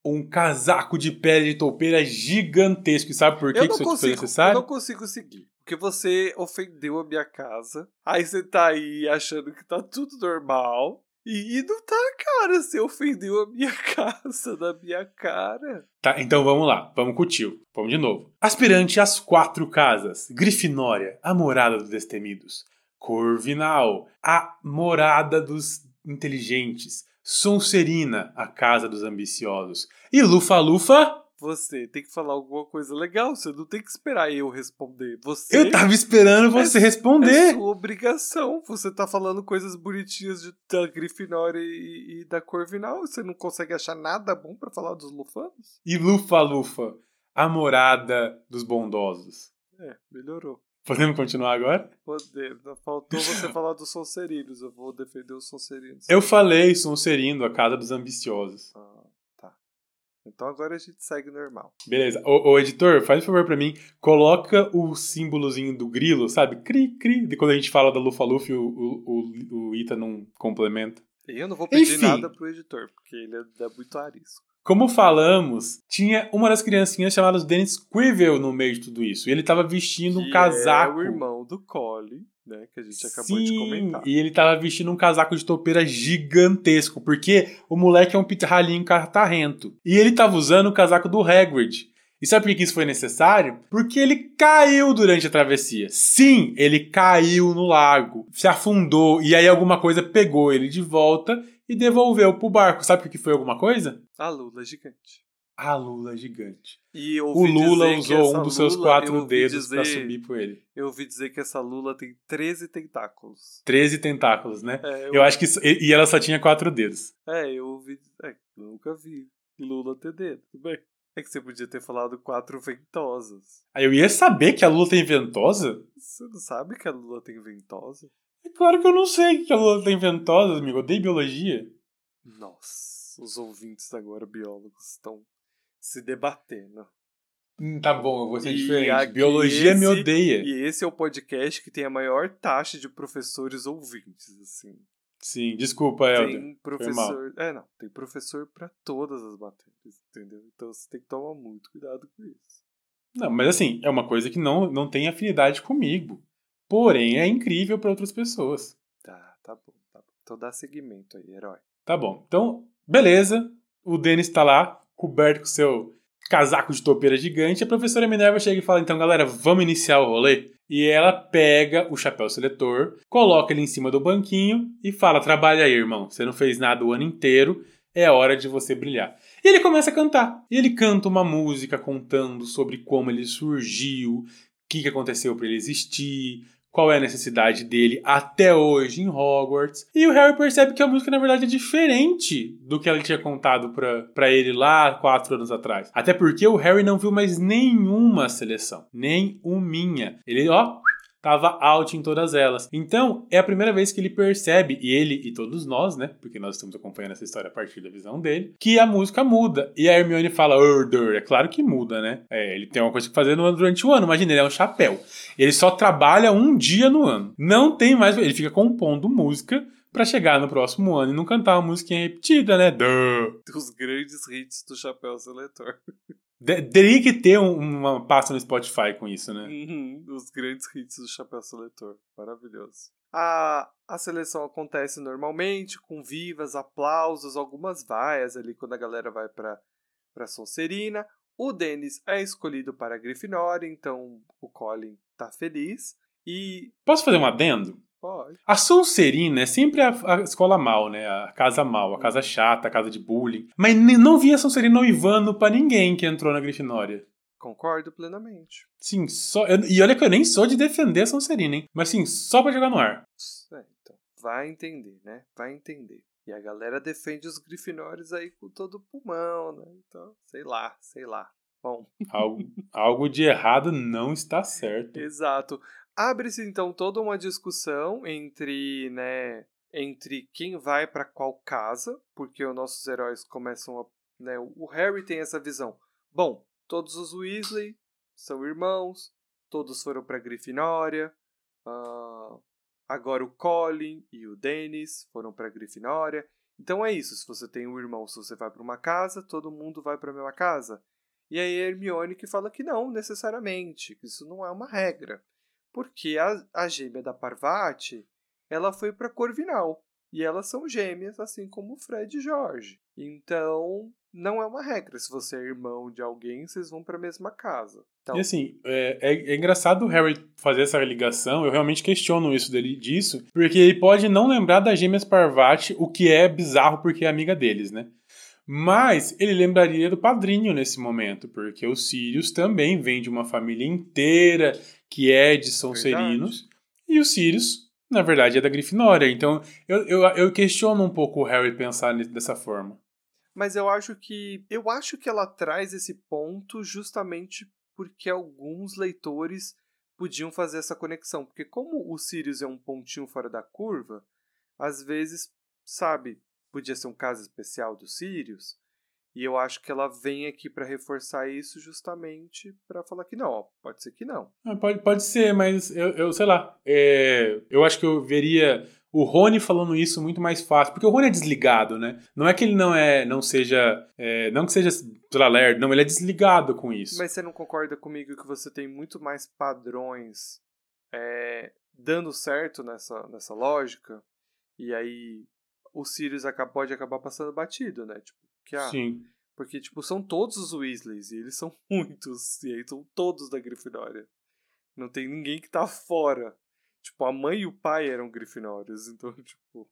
Um casaco de pele de toupeira gigantesco. E sabe por que, Eu que isso foi consigo, eu necessário? não consigo seguir. Porque você ofendeu a minha casa. Aí você tá aí achando que tá tudo normal. E, e não tá, cara. Você ofendeu a minha casa na minha cara. Tá, então vamos lá. Vamos com o tio. Vamos de novo. Aspirante às quatro casas. Grifinória, a morada dos destemidos. Corvinal, a morada dos inteligentes. Sonserina, a casa dos ambiciosos. E Lufa-Lufa... Você tem que falar alguma coisa legal. Você não tem que esperar eu responder. Você. Eu tava esperando você É responder. sua obrigação. Você tá falando coisas bonitinhas de, da Grifinória e, e da Corvinal. Você não consegue achar nada bom pra falar dos Lufanos? E Lufa-Lufa, a morada dos bondosos. É, melhorou. Podemos continuar agora? Poder. Faltou você falar dos Sonserinos. Eu vou defender os Sonserinos. Eu falei Sonserino, a casa dos ambiciosos. Ah. Então agora a gente segue normal. Beleza. Ô, ô, editor, faz um favor pra mim. Coloca o símbolozinho do grilo, sabe? Cri, cri. De quando a gente fala da Lufa-Lufa e o, o, o, o Ita não complementa. Eu não vou pedir Enfim. nada pro editor, porque ele dá muito arisco. Como falamos, tinha uma das criancinhas chamada Dennis Quivel no meio de tudo isso. E ele tava vestindo um Que casaco. É o irmão do Colin, né? Que a gente acabou de Sim, comentar. e ele tava vestindo um casaco de toupeira gigantesco, porque o moleque é um pitarralinho catarrento. E ele tava usando o casaco do Hagrid. E sabe por que isso foi necessário? Porque ele caiu durante a travessia. Sim, ele caiu no lago, se afundou, e aí alguma coisa pegou ele de volta e devolveu pro barco. Sabe por que foi alguma coisa? A Lula gigante. A Lula gigante. O Lula usou um dos seus Lula- quatro dedos pra dizer- subir por ele. Eu ouvi dizer que essa Lula tem 13 tentáculos. 13 tentáculos, né? É, eu, Eu acho que. E e ela só tinha quatro dedos. é, eu ouvi. É, nunca vi Lula ter dedo. Tudo bem. É que você podia ter falado quatro ventosas. Aí eu ia saber que a Lula tem ventosa? Você não sabe que a Lula tem ventosa? É claro que eu não sei que a Lula tem ventosa, amigo. Eu odeio biologia. Nossa, os ouvintes agora, biólogos, estão se debatendo. Hum, tá bom, eu vou ser E diferente. aqui Biologia me esse- odeia. E esse é o podcast que tem a maior taxa de professores ouvintes, assim. Sim, desculpa, Helder. Tem professor. É, não. Tem professor pra todas as matérias, entendeu? Então você tem que tomar muito cuidado com isso. Não, mas assim, é uma coisa que não, não tem afinidade comigo. Porém, é incrível para outras pessoas. Tá, tá bom, tá bom. Então dá seguimento aí, herói. Tá bom. Então, beleza. O Denis tá lá, coberto com seu casaco de topeira gigante. A professora Minerva chega e fala: então, galera, vamos iniciar o rolê? E ela pega o chapéu seletor, coloca ele em cima do banquinho e fala: trabalha aí, irmão. Você não fez nada o ano inteiro, é hora de você brilhar. E ele começa a cantar. E ele canta uma música contando sobre como ele surgiu, o que, que aconteceu para ele existir, qual é a necessidade dele até hoje em Hogwarts. E o Harry percebe que a música, na verdade, é diferente do que ele tinha contado pra ele lá quatro anos atrás. Até porque o Harry não viu mais nenhuma seleção. Nem minha. Ele, ó, tava out em todas elas. Então, é a primeira vez que ele percebe, e ele e todos nós, né? Porque nós estamos acompanhando essa história a partir da visão dele, que a música muda. E a Hermione fala, Order, é claro que muda, né? É, ele tem uma coisa que fazer no- durante o ano. Imagina, ele é um chapéu. Ele só trabalha um dia no ano. Não tem mais. Ele fica compondo música pra chegar no próximo ano e não cantar uma musiquinha repetida, né? Duh. Os grandes hits do Chapéu Seletor. Teria que ter um- uma pasta no Spotify com isso, né? Uhum, Os grandes hits do Chapéu Seletor. Maravilhoso. A, a seleção acontece normalmente, com vivas, aplausos, algumas vaias ali quando a galera vai pra, pra Sonserina. O Dennis é escolhido para a Grifinória, então o Colin tá feliz. E Posso fazer um adendo? Pode. A Sonserina é sempre a, a escola mal, né? A casa mal, a casa chata, a casa de bullying. Mas não vi a Sonserina uivando pra ninguém que entrou na Grifinória. Concordo plenamente. Sim, só. eu- e olha que eu nem sou de defender a Sonserina, hein? Mas sim, só pra jogar no ar. É, então, vai entender, né? Vai entender. E a galera defende os grifinórios aí com todo o pulmão, né? Então, sei lá, sei lá. Bom, Algo, algo de errado não está certo. exato. Abre-se então toda uma discussão entre, né, entre quem vai pra qual casa, porque os nossos heróis começam a, né, o Harry tem essa visão. Bom, todos os Weasley são irmãos, todos foram pra Grifinória. ah, Agora o Colin e o Dennis foram para Grifinória. Então é isso, se você tem um irmão, se você vai para uma casa, todo mundo vai para a mesma casa. E aí a Hermione que fala que não necessariamente, que isso não é uma regra. Porque a, a gêmea da Parvati, ela foi para Corvinal. E elas são gêmeas, assim como Fred e Jorge. Então, não é uma regra. Se você é irmão de alguém, vocês vão para a mesma casa. Então, E assim, é, é, é engraçado o Harry fazer essa ligação, eu realmente questiono isso dele disso, porque ele pode não lembrar das gêmeas Parvati, o que é bizarro porque é amiga deles, né? Mas ele lembraria do padrinho nesse momento, porque o Sirius também vem de uma família inteira que é de Sonserinos, e o Sirius, na verdade, é da Grifinória. Então eu, eu, eu questiono um pouco o Harry pensar dessa forma. Mas eu acho que eu acho que ela traz esse ponto justamente porque alguns leitores podiam fazer essa conexão, porque como o Sirius é um pontinho fora da curva, às vezes, sabe, podia ser um caso especial do Sirius, e eu acho que ela vem aqui para reforçar isso justamente para falar que não, ó, pode ser que não. Ah, pode, pode ser, mas eu, eu sei lá. é, eu acho que eu veria o Rony falando isso muito mais fácil. Porque o Rony é desligado, né? Não é que ele não é, não seja. é, não que seja, lerdo, não, ele é desligado com isso. Mas você não concorda comigo que você tem muito mais padrões é, dando certo nessa, nessa lógica? E aí o Sirius acaba, pode acabar passando batido, né? Tipo, que, ah, Sim. porque tipo, são todos os Weasleys e eles são muitos. E aí são todos da Grifinória. Não tem ninguém que tá fora. Tipo, a mãe e o pai eram Grifinórios. Então, tipo.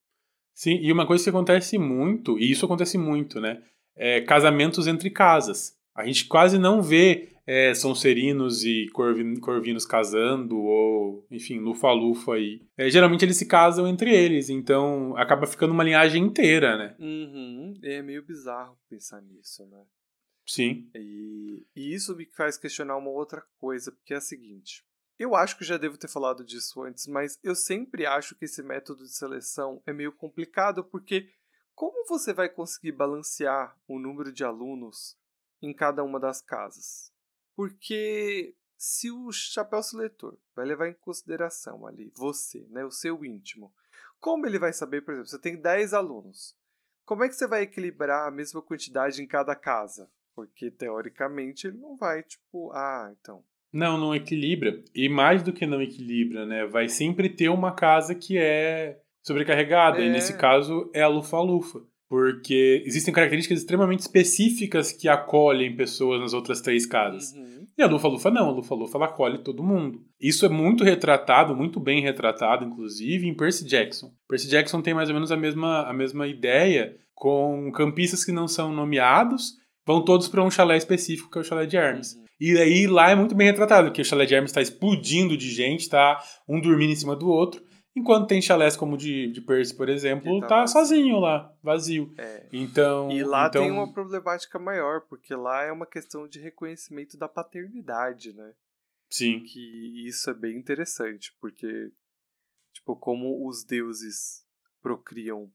Sim, e uma coisa que acontece muito, e isso acontece muito, né? É casamentos entre casas. A gente quase não vê é, Sonserinos e Corvin- Corvinos casando, ou, enfim, Lufa-Lufa aí. É, geralmente eles se casam entre eles, então acaba ficando uma linhagem inteira, né? Uhum, é meio bizarro pensar nisso, né? Sim. E, e isso me faz questionar uma outra coisa, porque é a seguinte. Eu acho que já devo ter falado disso antes, mas eu sempre acho que esse método de seleção é meio complicado, porque como você vai conseguir balancear o número de alunos em cada uma das casas? Porque se o chapéu seletor vai levar em consideração ali você, né, o seu íntimo, como ele vai saber, por exemplo, você tem 10 alunos, como é que você vai equilibrar a mesma quantidade em cada casa? Porque teoricamente ele não vai, tipo, ah, então. Não, não equilibra. E mais do que não equilibra, né? Vai sempre ter uma casa que é sobrecarregada. E É. nesse caso é a Lufa-Lufa. Porque existem características extremamente específicas que acolhem pessoas nas outras três casas. Uhum. E a Lufa-Lufa não, a Lufa-Lufa ela acolhe todo mundo. Isso é muito retratado, muito bem retratado, inclusive, em Percy Jackson. Percy Jackson tem mais ou menos a mesma, a mesma ideia, com campistas que não são nomeados, vão todos para um chalé específico, que é o chalé de Hermes. Uhum. E aí lá é muito bem retratado, que o chalé de Hermes está explodindo de gente, tá um dormindo em cima do outro, enquanto tem chalés como o de, de Percy, por exemplo, tá tá, sozinho lá, vazio. É. Então, E lá então, tem uma problemática maior, porque lá é uma questão de reconhecimento da paternidade, né? Sim, Que isso é bem interessante, porque, tipo, como os deuses procriam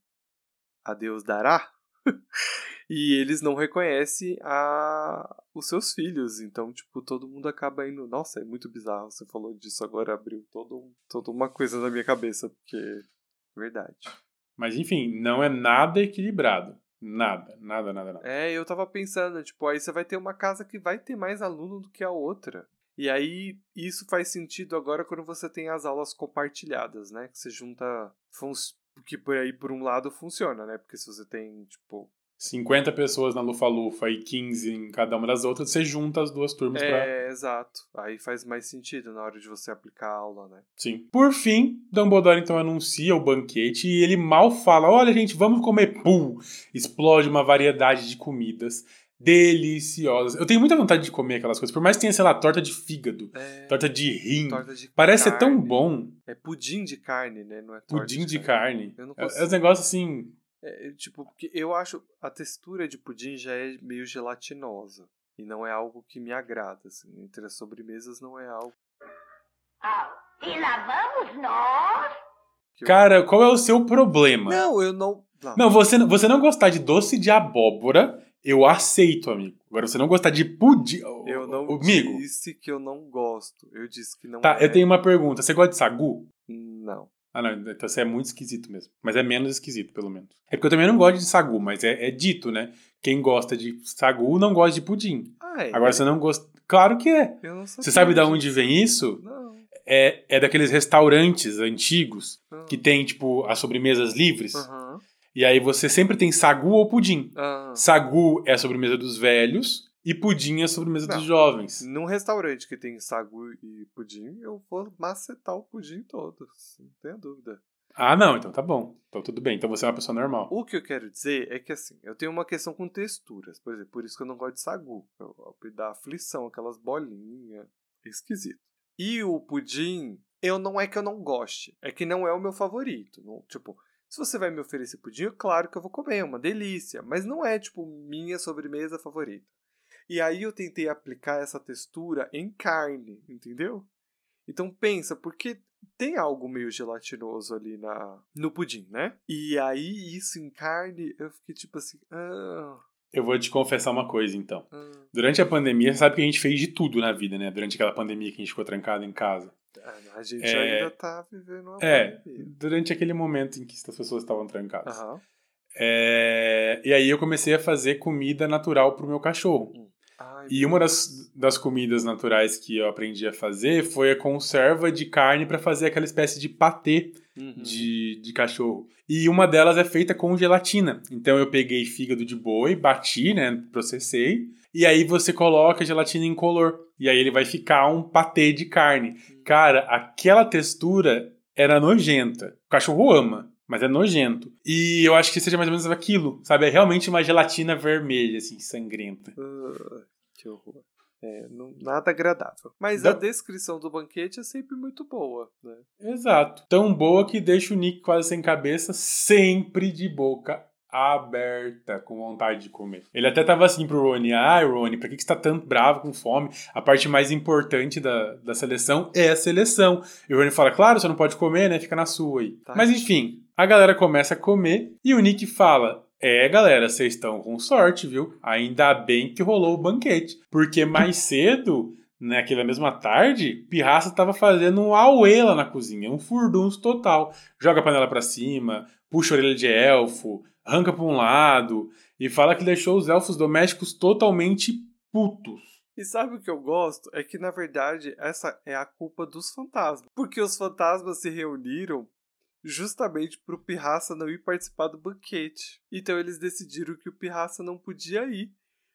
a Deus dará, e eles não reconhecem a... os seus filhos, então, tipo, todo mundo acaba indo. Nossa, é muito bizarro, você falou disso agora, abriu todo, um- toda uma coisa na minha cabeça, porque. Verdade. mas enfim, não é nada equilibrado. Nada, nada, nada, nada. É, eu tava pensando, tipo, aí você vai ter uma casa que vai ter mais aluno do que a outra. E aí, isso faz sentido agora quando você tem as aulas compartilhadas, né? Que você junta. Que por aí, por um lado, funciona, né? Porque se você tem, tipo. 50 pessoas na Lufa-Lufa e 15 em cada uma das outras, você junta as duas turmas pra. É, exato. Aí faz mais sentido na hora de você aplicar a aula, né? Sim. Por fim, Dumbledore então anuncia o banquete e ele mal fala: Olha, gente, vamos comer. Pum! Explode uma variedade de comidas deliciosas. Eu tenho muita vontade de comer aquelas coisas, por mais que tenha, sei lá, torta de fígado, É, torta de rim. torta de Parece ser tão carne. bom. É pudim de carne, né? Não é torta Pudim de carne. Eu não É, é um negócio assim. É, tipo, porque eu acho a textura de pudim já é meio gelatinosa. E não é algo que me agrada, assim. Entre as sobremesas não é algo Ah, e lá vamos nós? eu... Cara, qual é o seu problema? Não, eu não... Não, Não, você, você não gostar de doce de abóbora, eu aceito, amigo. Agora, você não gostar de pudim. eu não Amigo, disse que eu não gosto. Eu disse que não tá, é. eu tenho uma pergunta. Você gosta de sagu? Não. Ah, não, então você é muito esquisito mesmo. Mas é menos esquisito, pelo menos. É porque eu também não gosto de sagu, mas é, é dito, né? Quem gosta de sagu não gosta de pudim. Ah, é. Agora você não gosta. Claro que é. Eu não sabia Você sabe de onde vem isso? Não. É, é daqueles restaurantes antigos que tem, tipo, as sobremesas livres. Aham. E aí você sempre tem sagu ou pudim. Ah. Sagu é a sobremesa dos velhos e pudim é a sobremesa Não. dos jovens. Num restaurante que tem sagu e pudim, eu vou macetar o pudim todo. Não tenha dúvida. Ah, não, então tá bom. Então tudo bem. Então você é uma pessoa normal. O que eu quero dizer é que assim, eu tenho uma questão com texturas. Por exemplo, por isso que eu não gosto de sagu. Eu, eu, dá aflição, aquelas bolinhas. É esquisito. E o pudim, eu não é que eu não goste. É que não é o meu favorito. Não, tipo, se você vai me oferecer pudim, claro que eu vou comer, é uma delícia. Mas não é, tipo, minha sobremesa favorita. E aí eu tentei aplicar essa textura em carne, entendeu? Então pensa, porque tem algo meio gelatinoso ali na, no pudim, né? E aí isso em carne, eu fiquei tipo assim, ah, Eu vou te confessar uma coisa, então. ah, Durante a pandemia, sabe que a gente fez de tudo na vida, né? Durante aquela pandemia que a gente ficou trancado em casa. A gente É. ainda tá vivendo uma É, pandemia. durante aquele momento em que as pessoas estavam trancadas. Aham. É, E aí eu comecei a fazer comida natural pro meu cachorro. Ai, E uma das, das comidas naturais que eu aprendi a fazer foi a conserva de carne para fazer aquela espécie de patê uhum. de, de cachorro. E uma delas é feita com gelatina. Então eu peguei fígado de boi, bati, né? Processei. E aí você coloca a gelatina em color. E aí ele vai ficar um patê de carne. Cara, aquela textura era nojenta. O cachorro ama, mas é nojento. E eu acho que seja mais ou menos aquilo, sabe? É realmente uma gelatina vermelha, assim, sangrenta. Ah, que horror. É, não- nada agradável. Mas Não. a descrição do banquete é sempre muito boa, né? Exato. Tão boa que deixa o Nick quase sem cabeça, sempre de boca aberta, com vontade de comer. Ele até tava assim pro Rony, ah, Rony, por que, que você tá tanto bravo, com fome? A parte mais importante da, da seleção é a seleção. E o Rony fala, claro, você não pode comer, né? Fica na sua aí. Tá. Mas enfim, a galera começa a comer e o Nick fala, é, galera, vocês estão com sorte, viu? Ainda bem que rolou o banquete. Porque mais cedo, naquela mesma tarde, Pirraça tava fazendo um auê lá na cozinha, um furdunço total. Joga a panela pra cima, puxa a orelha de elfo, arranca pra um lado e fala que deixou os elfos domésticos totalmente putos. E sabe o que eu gosto? É que, na verdade, essa é a culpa dos fantasmas. Porque os fantasmas se reuniram justamente pro Pirraça não ir participar do banquete. Então eles decidiram que o Pirraça não podia ir.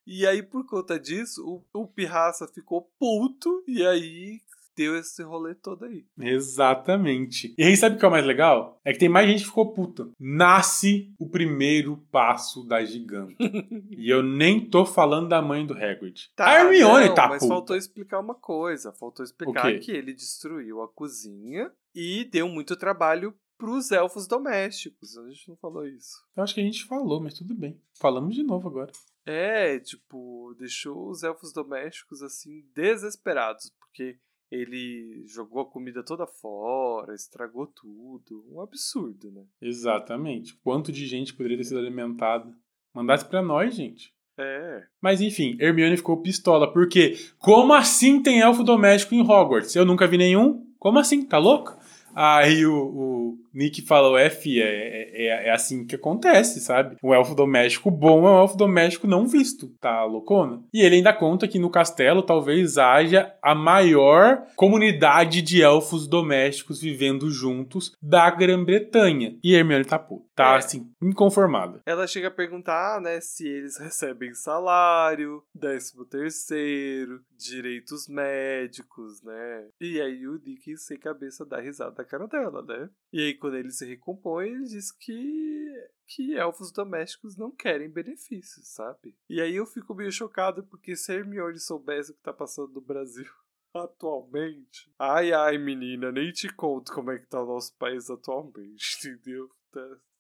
E aí, por conta disso, o, o Pirraça ficou puto e aí deu esse rolê todo aí. Exatamente. E aí, sabe o que é o mais legal? É que tem mais gente que ficou puta. Nasce o primeiro passo da gigante. e eu nem tô falando da mãe do Hagrid. a Hermione não, tá mas puta. faltou explicar uma coisa. Faltou explicar que ele destruiu a cozinha e deu muito trabalho pros elfos domésticos. A gente não falou isso. Eu acho que a gente falou, mas tudo bem. Falamos de novo agora. É, tipo, deixou os elfos domésticos assim desesperados, porque ele jogou a comida toda fora, estragou tudo. Um absurdo, né? Exatamente. Quanto de gente poderia ter sido alimentada? Mandasse pra nós, gente. É. Mas enfim, Hermione ficou pistola, porque como assim tem elfo doméstico em Hogwarts? Eu nunca vi nenhum. Como assim? Tá louco? Aí o, o Nick falou: é, fia, é, é, é assim que acontece, sabe? Um elfo doméstico bom é um elfo doméstico não visto, tá loucona? E ele ainda conta que no castelo talvez haja a maior comunidade de elfos domésticos vivendo juntos da Grã-Bretanha. E Hermione tá puta, tá É. assim, inconformada. Ela chega a perguntar, né, se eles recebem salário, décimo terceiro, direitos médicos, né? E aí o Nick sem cabeça dá risada da cara dela, né? E aí quando ele se recompõe, ele diz que que elfos domésticos não querem benefícios, sabe? E aí eu fico meio chocado porque se a Hermione soubesse o que tá passando no Brasil atualmente. Ai, ai, menina, nem te conto como é que tá o nosso país atualmente, entendeu?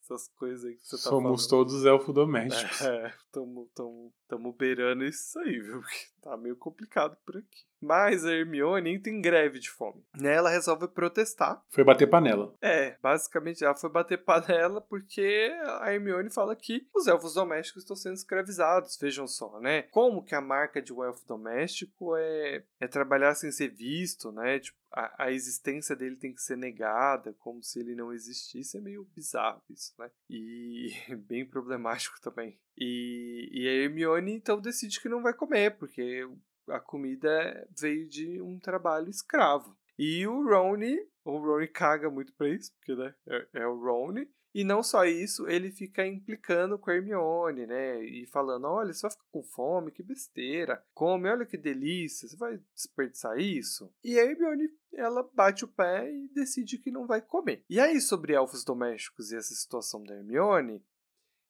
Essas coisas aí que você tá Somos falando. todos elfos domésticos. É, tamo, tamo, tamo beirando isso aí, viu? Porque tá meio complicado por aqui. Mas a Hermione entra em greve de fome. Né, Ela resolve protestar. Foi bater panela. É, basicamente ela foi bater panela porque a Hermione fala que os elfos domésticos estão sendo escravizados. Vejam só, né? Como que a marca de um elfo doméstico é, é trabalhar sem ser visto, né? Tipo, a, a existência dele tem que ser negada, como se ele não existisse. É meio bizarro isso, né? E bem problemático também. E, e a Hermione então decide que não vai comer, porque a comida veio de um trabalho escravo. E o Rony, o Rony caga muito pra isso, porque né, é, é o Rony. E não só isso, ele fica implicando com a Hermione, né? E falando: olha, você vai ficar com fome, que besteira. Come, olha que delícia, você vai desperdiçar isso? E a Hermione, ela bate o pé e decide que não vai comer. E aí, sobre elfos domésticos e essa situação da Hermione,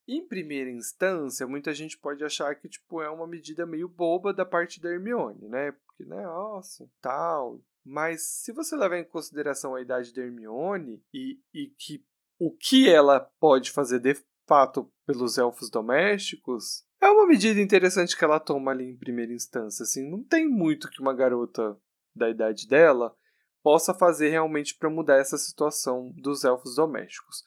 em primeira instância, muita gente pode achar que tipo é uma medida meio boba da parte da Hermione, né? Porque, né, nossa, tal. Mas se você levar em consideração a idade da Hermione e, e que o que ela pode fazer de fato pelos elfos domésticos, é uma medida interessante que ela toma ali em primeira instância. Assim, não tem muito que uma garota da idade dela possa fazer realmente para mudar essa situação dos elfos domésticos.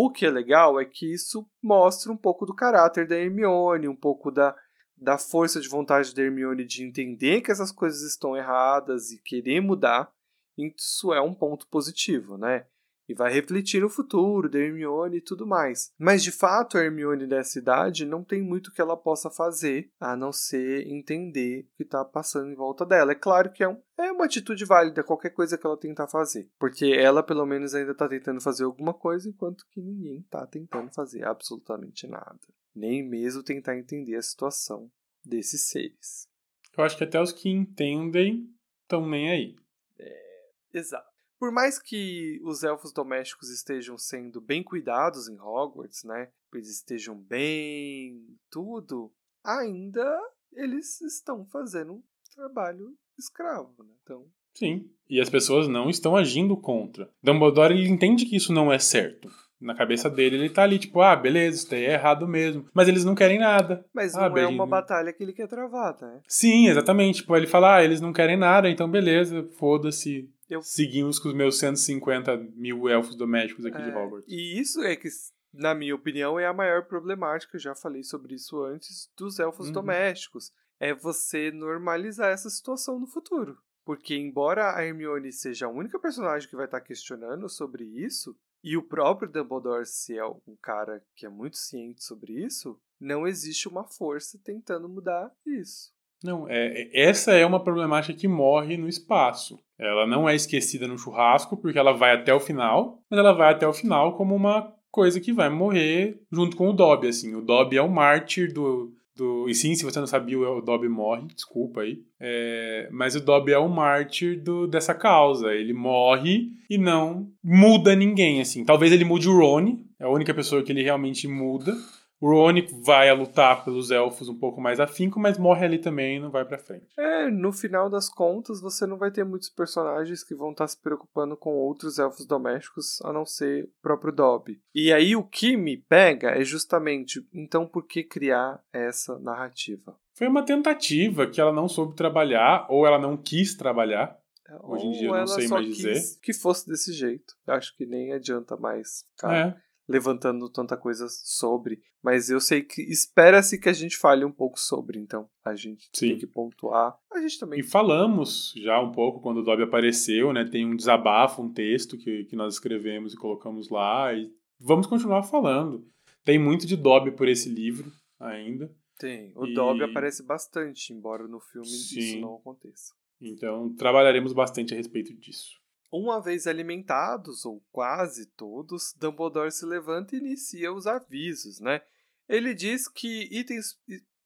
O que é legal é que isso mostra um pouco do caráter da Hermione, um pouco da, da força de vontade da Hermione de entender que essas coisas estão erradas e querer mudar. Isso é um ponto positivo, né? E vai refletir no futuro da Hermione e tudo mais. Mas de fato, a Hermione dessa idade não tem muito que ela possa fazer a não ser entender o que está passando em volta dela. É claro que é, um, é uma atitude válida, qualquer coisa que ela tentar fazer. Porque ela, pelo menos, ainda está tentando fazer alguma coisa, enquanto que ninguém está tentando fazer absolutamente nada. Nem mesmo tentar entender a situação desses seres. Eu acho que até os que entendem estão nem aí. É, exato. Por mais que os elfos domésticos estejam sendo bem cuidados em Hogwarts, né? Eles estejam bem, tudo, ainda eles estão fazendo um trabalho escravo, né? Então, Sim. E as pessoas não estão agindo contra. Dumbledore ele entende que isso não é certo. Na cabeça dele, ele tá ali, tipo, ah, beleza, isso daí é errado mesmo. Mas eles não querem nada. mas Ah, não é uma batalha que ele quer travar, né? Sim, exatamente. Tipo, ele fala, ah, eles não querem nada, então beleza, foda-se. Eu- Seguimos com os meus 150 mil elfos domésticos aqui de É, Hogwarts. E isso é que, na minha opinião, é a maior problemática, eu já falei sobre isso antes, dos elfos Uhum. domésticos. É você normalizar essa situação no futuro. Porque, embora a Hermione seja a única personagem que vai estar questionando sobre isso, e o próprio Dumbledore se é um cara que é muito ciente sobre isso, não existe uma força tentando mudar isso. Não, é, é- essa é uma problemática que morre no espaço. Ela não é esquecida no churrasco porque ela vai até o final, mas ela vai até o final como uma coisa que vai morrer junto com o Dobby, assim. O Dobby é o mártir do... do... E sim, se você não sabia, o Dobby morre, desculpa aí. É, Mas o Dobby é o mártir do... dessa causa. Ele morre e não muda ninguém, assim. Talvez ele mude o Rony, é a única pessoa que ele realmente muda. O Rony vai a lutar pelos elfos um pouco mais afinco, mas morre ali também e não vai pra frente. É, no final das contas, você não vai ter muitos personagens que vão estar se preocupando com outros elfos domésticos, a não ser o próprio Dobby. E aí o que me pega é justamente, então por que criar essa narrativa? Foi uma tentativa que ela não soube trabalhar, ou ela não quis trabalhar. Hoje em dia eu não sei mais dizer. que fosse desse jeito. Acho que nem adianta mais ficar É. levantando tanta coisa sobre. Mas eu sei que espera-se que a gente fale um pouco sobre, então a gente Sim. tem que pontuar. A gente também E falamos já um pouco quando o Dobby apareceu, né? Tem um desabafo, um texto que, que nós escrevemos e colocamos lá. E vamos continuar falando. Tem muito de Dobby por esse livro ainda. tem. O E- Dobby aparece bastante, embora no filme Sim. isso não aconteça. Então trabalharemos bastante a respeito disso. Uma vez alimentados, ou quase todos, Dumbledore se levanta e inicia os avisos, né? Ele diz que itens.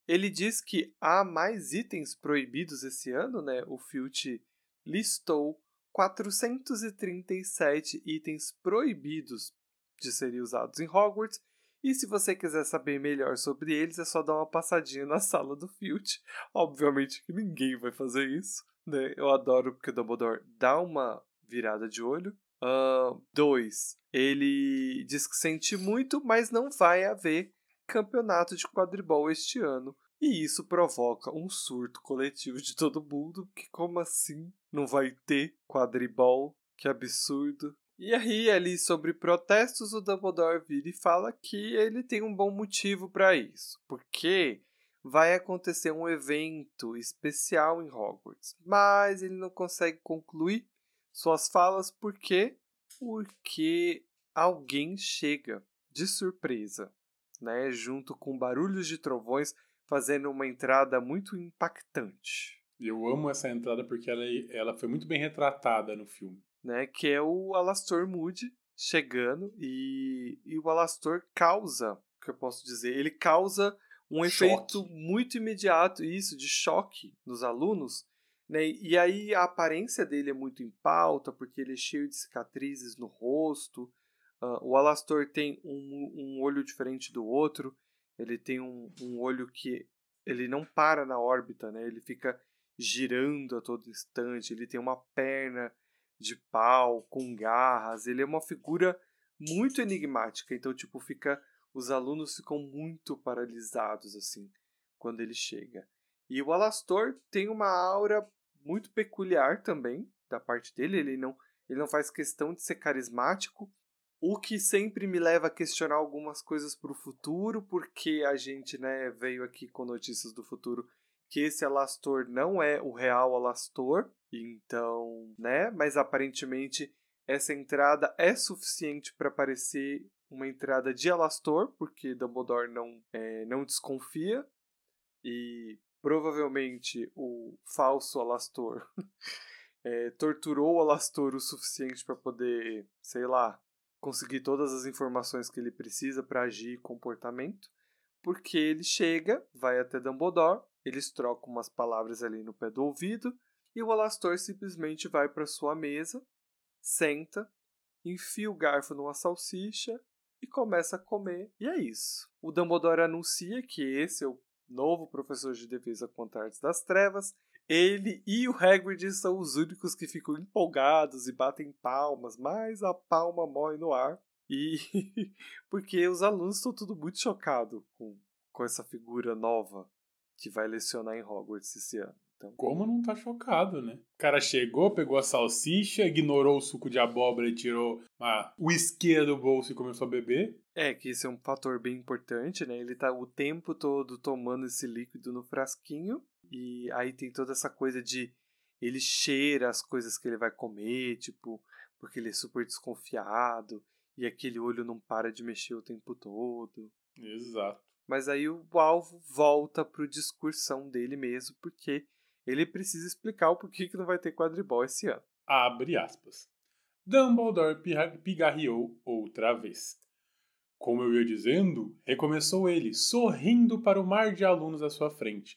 Ele diz que há mais itens proibidos esse ano, né? O Filch listou 437 itens proibidos de serem usados em Hogwarts. E se você quiser saber melhor sobre eles, é só dar uma passadinha na sala do Filch. Obviamente que ninguém vai fazer isso, né? Eu adoro porque o Dumbledore dá uma virada de olho. Ahn, dois, ele diz que sente muito, mas não vai haver campeonato de quadribol este ano. E isso provoca um surto coletivo de todo mundo, que como assim não vai ter quadribol? Que absurdo. E aí, ali sobre protestos, o Dumbledore vira e fala que ele tem um bom motivo para isso. Porque vai acontecer um evento especial em Hogwarts. Mas ele não consegue concluir suas falas por quê? Porque alguém chega de surpresa, né, junto com barulhos de trovões, fazendo uma entrada muito impactante. Eu amo essa entrada porque ela, ela foi muito bem retratada no filme. Né, que é o Alastor Moody chegando e, e o Alastor causa, o que eu posso dizer, ele causa um choque. efeito muito imediato, isso, de choque nos alunos, né? E aí a aparência dele é muito em pauta, porque ele é cheio de cicatrizes no rosto. Uh, o Alastor tem um, um olho diferente do outro. Ele tem um, um olho que ele não para na órbita, né? Ele fica girando a todo instante. Ele tem uma perna de pau com garras. Ele é uma figura muito enigmática. Então, tipo, fica os alunos ficam muito paralisados assim quando ele chega. E o Alastor tem uma aura muito peculiar também da parte dele, ele não ele não faz questão de ser carismático, o que sempre me leva a questionar algumas coisas para o futuro, porque a gente, né, veio aqui com notícias do futuro que esse Alastor não é o real Alastor, então, né, mas aparentemente essa entrada é suficiente para parecer uma entrada de Alastor, porque Dumbledore não, é, não desconfia. E provavelmente o falso Alastor é, torturou o Alastor o suficiente para poder, sei lá, conseguir todas as informações que ele precisa para agir e comportamento. Porque ele chega, vai até Dumbledore, eles trocam umas palavras ali no pé do ouvido, e o Alastor simplesmente vai para sua mesa, senta, enfia o garfo numa salsicha e começa a comer. E é isso. O Dumbledore anuncia que esse é o novo professor de defesa contra artes das trevas. Ele e o Hagrid são os únicos que ficam empolgados e batem palmas, mas a palma morre no ar. E porque os alunos estão tudo muito chocados com, com essa figura nova que vai lecionar em Hogwarts esse ano. Então, como não tá chocado, né? O cara chegou, pegou a salsicha, ignorou o suco de abóbora e tirou uma isqueira do bolso e começou a beber. É, que isso é um fator bem importante, né? Ele tá o tempo todo tomando esse líquido no frasquinho. E aí tem toda essa coisa de ele cheira as coisas que ele vai comer, tipo, porque ele é super desconfiado. E aquele olho não para de mexer o tempo todo. Exato. Mas aí o alvo volta pro discursão dele mesmo, porque ele precisa explicar o porquê que não vai ter quadribol esse ano. Abre aspas. Dumbledore pigarreou outra vez. Como eu ia dizendo, recomeçou ele, sorrindo para o mar de alunos à sua frente,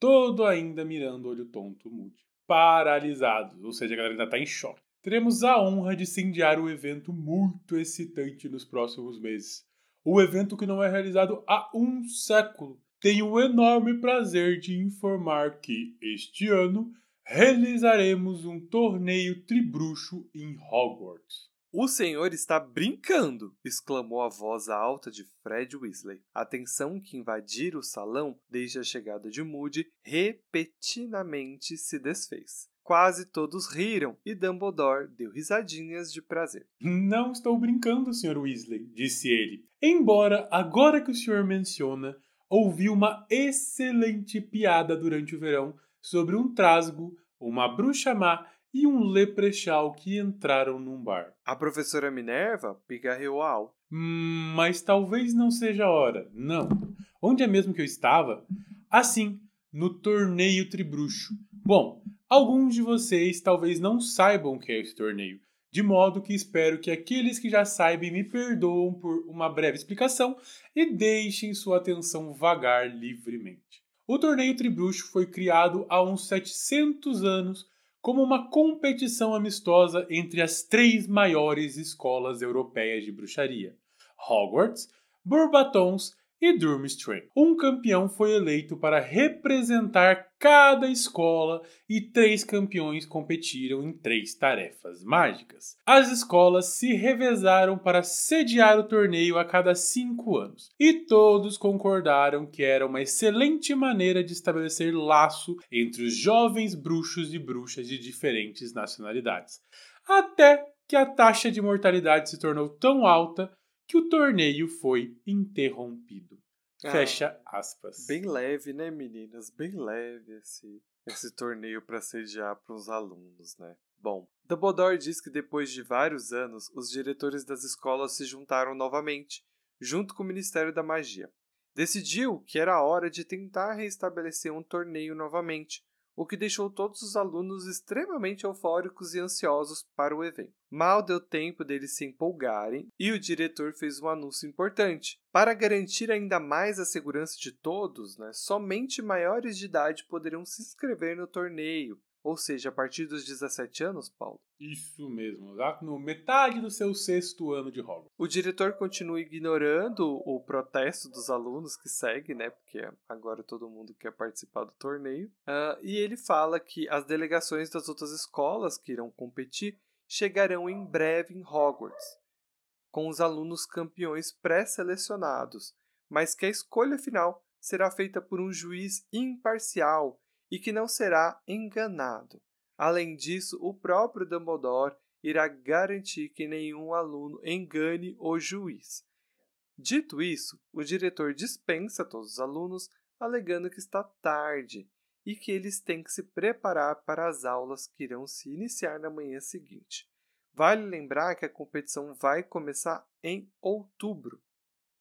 todo ainda mirando o olho tonto Moody. Paralisados, ou seja, a galera ainda está em choque. Teremos a honra de incendiar o evento muito excitante nos próximos meses. O evento que não é realizado há um século tenho o enorme prazer de informar que, este ano, realizaremos um torneio tribruxo em Hogwarts. O senhor está brincando! exclamou a voz alta de Fred Weasley. A tensão que invadira o salão desde a chegada de Moody repentinamente se desfez. Quase todos riram e Dumbledore deu risadinhas de prazer. Não estou brincando, Sr. Weasley, disse ele. Embora, agora que o senhor menciona, ouvi uma excelente piada durante o verão sobre um trasgo, uma bruxa má e um leprechal que entraram num bar. A professora Minerva pigarreou alto. Hum, mas talvez não seja a hora. Não. Onde é mesmo que eu estava? Assim, no torneio tribruxo. Bom, alguns de vocês talvez não saibam o que é esse torneio, de modo que espero que aqueles que já saibam me perdoem por uma breve explicação e deixem sua atenção vagar livremente. O torneio Tribruxo foi criado há uns 700 anos como uma competição amistosa entre as três maiores escolas europeias de bruxaria: Hogwarts, Bourbatons e Durmstrang. Um campeão foi eleito para representar cada escola e três campeões competiram em três tarefas mágicas. As escolas se revezaram para sediar o torneio a cada cinco anos e todos concordaram que era uma excelente maneira de estabelecer laço entre os jovens bruxos e bruxas de diferentes nacionalidades. Até que a taxa de mortalidade se tornou tão alta que o torneio foi interrompido. Ah, Fecha aspas. Bem leve, né, meninas? Bem leve esse, esse torneio para sediar para os alunos, né? Bom, Dumbledore diz que depois de vários anos, os diretores das escolas se juntaram novamente, junto com o Ministério da Magia. Decidiu que era hora de tentar restabelecer um torneio novamente, o que deixou todos os alunos extremamente eufóricos e ansiosos para o evento. Mal deu tempo deles se empolgarem e o diretor fez um anúncio importante. Para garantir ainda mais a segurança de todos, né, somente maiores de idade poderão se inscrever no torneio, ou seja, a partir dos 17 anos, Paulo? Isso mesmo, lá no metade do seu sexto ano de Hogwarts. O diretor continua ignorando o protesto dos alunos que segue, né? Porque agora todo mundo quer participar do torneio. Uh, e ele fala que as delegações das outras escolas que irão competir chegarão em breve em Hogwarts, com os alunos campeões pré-selecionados, mas que a escolha final será feita por um juiz imparcial e que não será enganado. Além disso, o próprio Dumbledore irá garantir que nenhum aluno engane o juiz. Dito isso, o diretor dispensa todos os alunos, alegando que está tarde e que eles têm que se preparar para as aulas que irão se iniciar na manhã seguinte. Vale lembrar que a competição vai começar em outubro,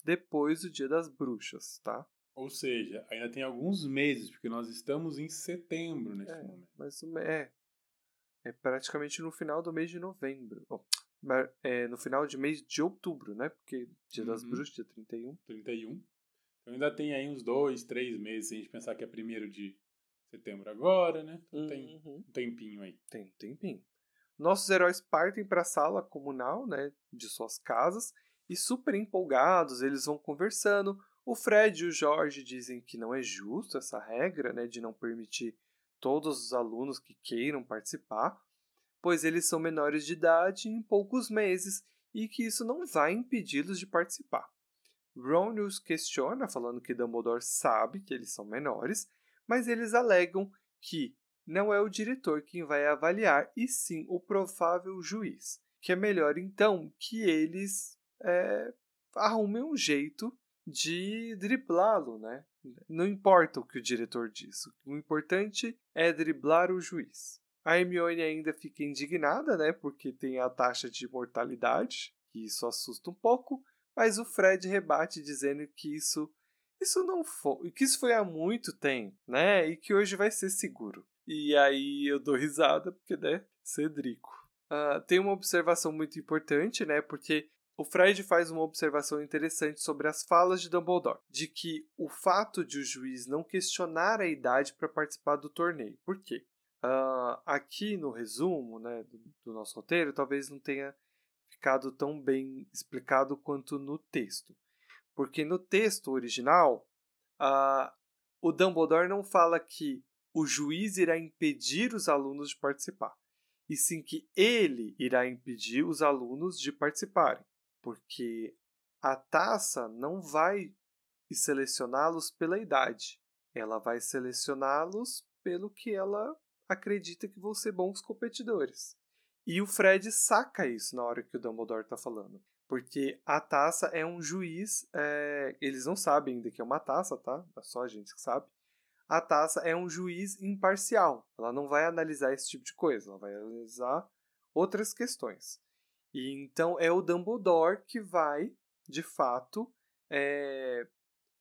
depois do Dia das Bruxas, tá? Ou seja, ainda tem alguns meses, porque nós estamos em setembro nesse é, momento. Mas é, é praticamente no final do mês de novembro. Oh, é, no final de mês de outubro, né? Porque dia das uhum. bruxas, dia 31. 31. Então ainda tem aí uns dois, três meses, se a gente pensar que é primeiro de setembro agora, né? Então, tem uhum. um tempinho aí. Tem um tempinho. Nossos heróis partem para a sala comunal, né? De suas casas. E super empolgados, eles vão conversando o Fred e o Jorge dizem que não é justo essa regra né, de não permitir todos os alunos que queiram participar, pois eles são menores de idade em poucos meses e que isso não vai impedi-los de participar. Ron os questiona, falando que Dumbledore sabe que eles são menores, mas eles alegam que não é o diretor quem vai avaliar, e sim o provável juiz. Que é melhor então que eles é, arrumem um jeito de driblá-lo, né? Não importa o que o diretor diz, o importante é driblar o juiz. A Hermione ainda fica indignada, né? Porque tem a taxa de mortalidade, que isso assusta um pouco, mas o Fred rebate dizendo que isso isso não foi, que isso foi há muito tempo, né? E que hoje vai ser seguro. E aí eu dou risada porque, né? Cedrico. Uh, tem uma observação muito importante, né? Porque o Fred faz uma observação interessante sobre as falas de Dumbledore, de que o fato de o juiz não questionar a idade para participar do torneio. Por quê? Uh, aqui no resumo né, do, do nosso roteiro, talvez não tenha ficado tão bem explicado quanto no texto. Porque no texto original, uh, o Dumbledore não fala que o juiz irá impedir os alunos de participar, e sim que ele irá impedir os alunos de participarem porque a taça não vai selecioná-los pela idade, ela vai selecioná-los pelo que ela acredita que vão ser bons competidores. E o Fred saca isso na hora que o Dumbledore está falando. Porque a taça é um juiz. É... Eles não sabem ainda que é uma taça, tá? É só a gente que sabe. A taça é um juiz imparcial. Ela não vai analisar esse tipo de coisa. Ela vai analisar outras questões. E então é o Dumbledore que vai, de fato, é,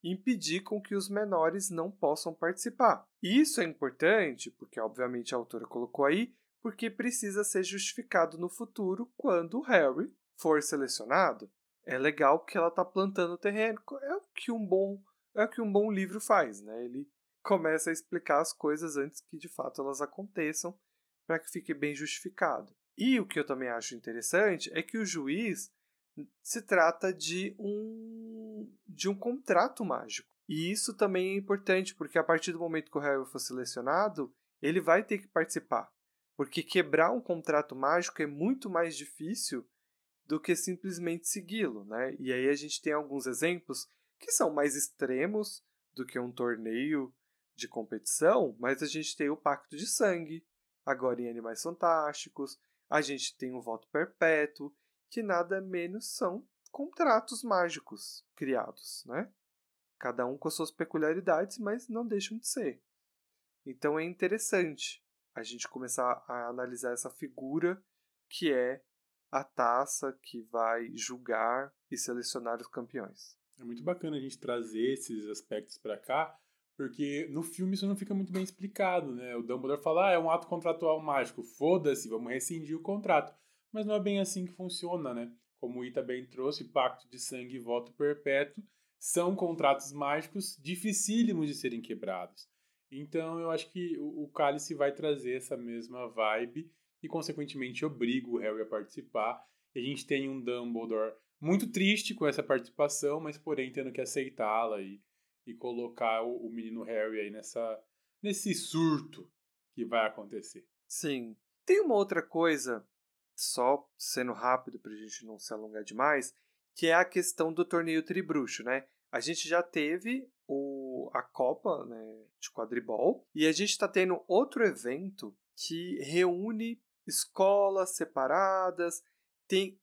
impedir com que os menores não possam participar. Isso é importante, porque obviamente a autora colocou aí, porque precisa ser justificado no futuro quando o Harry for selecionado. É legal que ela está plantando o terreno. É o que um bom é o que um bom livro faz, né? Ele começa a explicar as coisas antes que de fato elas aconteçam, para que fique bem justificado. E o que eu também acho interessante é que o juiz se trata de um de um contrato mágico. E isso também é importante, porque a partir do momento que o Harry for selecionado, ele vai ter que participar. Porque quebrar um contrato mágico é muito mais difícil do que simplesmente segui-lo, né? E aí a gente tem alguns exemplos que são mais extremos do que um torneio de competição, mas a gente tem o Pacto de Sangue, agora em Animais Fantásticos, a gente tem o Voto Perpétuo, que nada menos são contratos mágicos criados, né? Cada um com as suas peculiaridades, mas não deixam de ser. Então é interessante a gente começar a analisar essa figura que é a taça que vai julgar e selecionar os campeões. É muito bacana a gente trazer esses aspectos para cá, porque no filme isso não fica muito bem explicado, né? O Dumbledore fala, ah, é um ato contratual mágico, foda-se, vamos rescindir o contrato. Mas não é bem assim que funciona, né? Como o Ita bem trouxe, pacto de sangue e voto perpétuo são contratos mágicos dificílimos de serem quebrados. Então eu acho que o, Cálice vai trazer essa mesma vibe e, consequentemente, obriga o Harry a participar. E a gente tem um Dumbledore muito triste com essa participação, mas porém tendo que aceitá-la e e colocar o, o menino Harry aí nessa nesse surto que vai acontecer. Sim. Tem uma outra coisa, só sendo rápido para a gente não se alongar demais, que é a questão do torneio tribruxo, né? A gente já teve o, a Copa né, de quadribol e a gente está tendo outro evento que reúne escolas separadas. Tem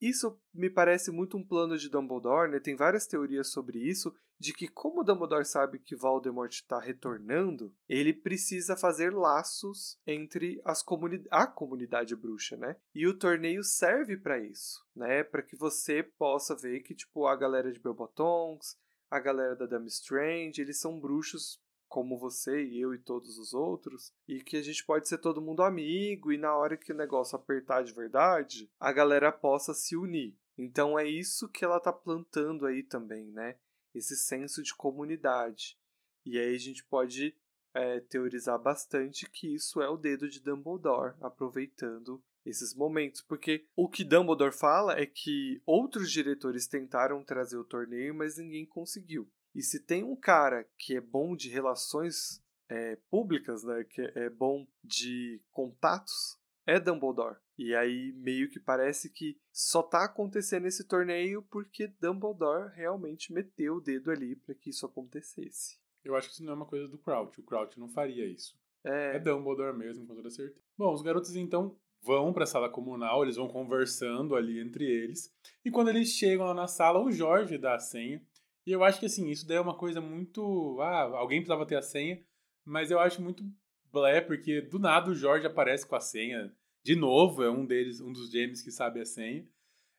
isso me parece muito um plano de Dumbledore, né? Tem várias teorias sobre isso, de que como Dumbledore sabe que Voldemort está retornando, ele precisa fazer laços entre as comuni a comunidade bruxa, né? E o torneio serve para isso, né? Para que você possa ver que tipo a galera de Belbotons, a galera da Dame Strange, eles são bruxos como você e eu e todos os outros, e que a gente pode ser todo mundo amigo e na hora que o negócio apertar de verdade, a galera possa se unir. Então é isso que ela tá plantando aí também, né? Esse senso de comunidade. E aí a gente pode é, teorizar bastante que isso é o dedo de Dumbledore, aproveitando esses momentos, porque o que Dumbledore fala é que outros diretores tentaram trazer o torneio, mas ninguém conseguiu. E se tem um cara que é bom de relações é, públicas, né, que é bom de contatos, é Dumbledore. E aí meio que parece que só tá acontecendo esse torneio porque Dumbledore realmente meteu o dedo ali para que isso acontecesse. Eu acho que isso não é uma coisa do Crouch. O Crouch não faria isso. É, é Dumbledore mesmo, com toda certeza. Bom, os garotos então vão para a sala comunal, eles vão conversando ali entre eles. E quando eles chegam lá na sala, o Jorge dá a senha e eu acho que assim, isso daí é uma coisa muito. Ah, alguém precisava ter a senha, mas eu acho muito blé, porque do nada o Jorge aparece com a senha. De novo, é um deles, um dos gêmeos que sabe a senha.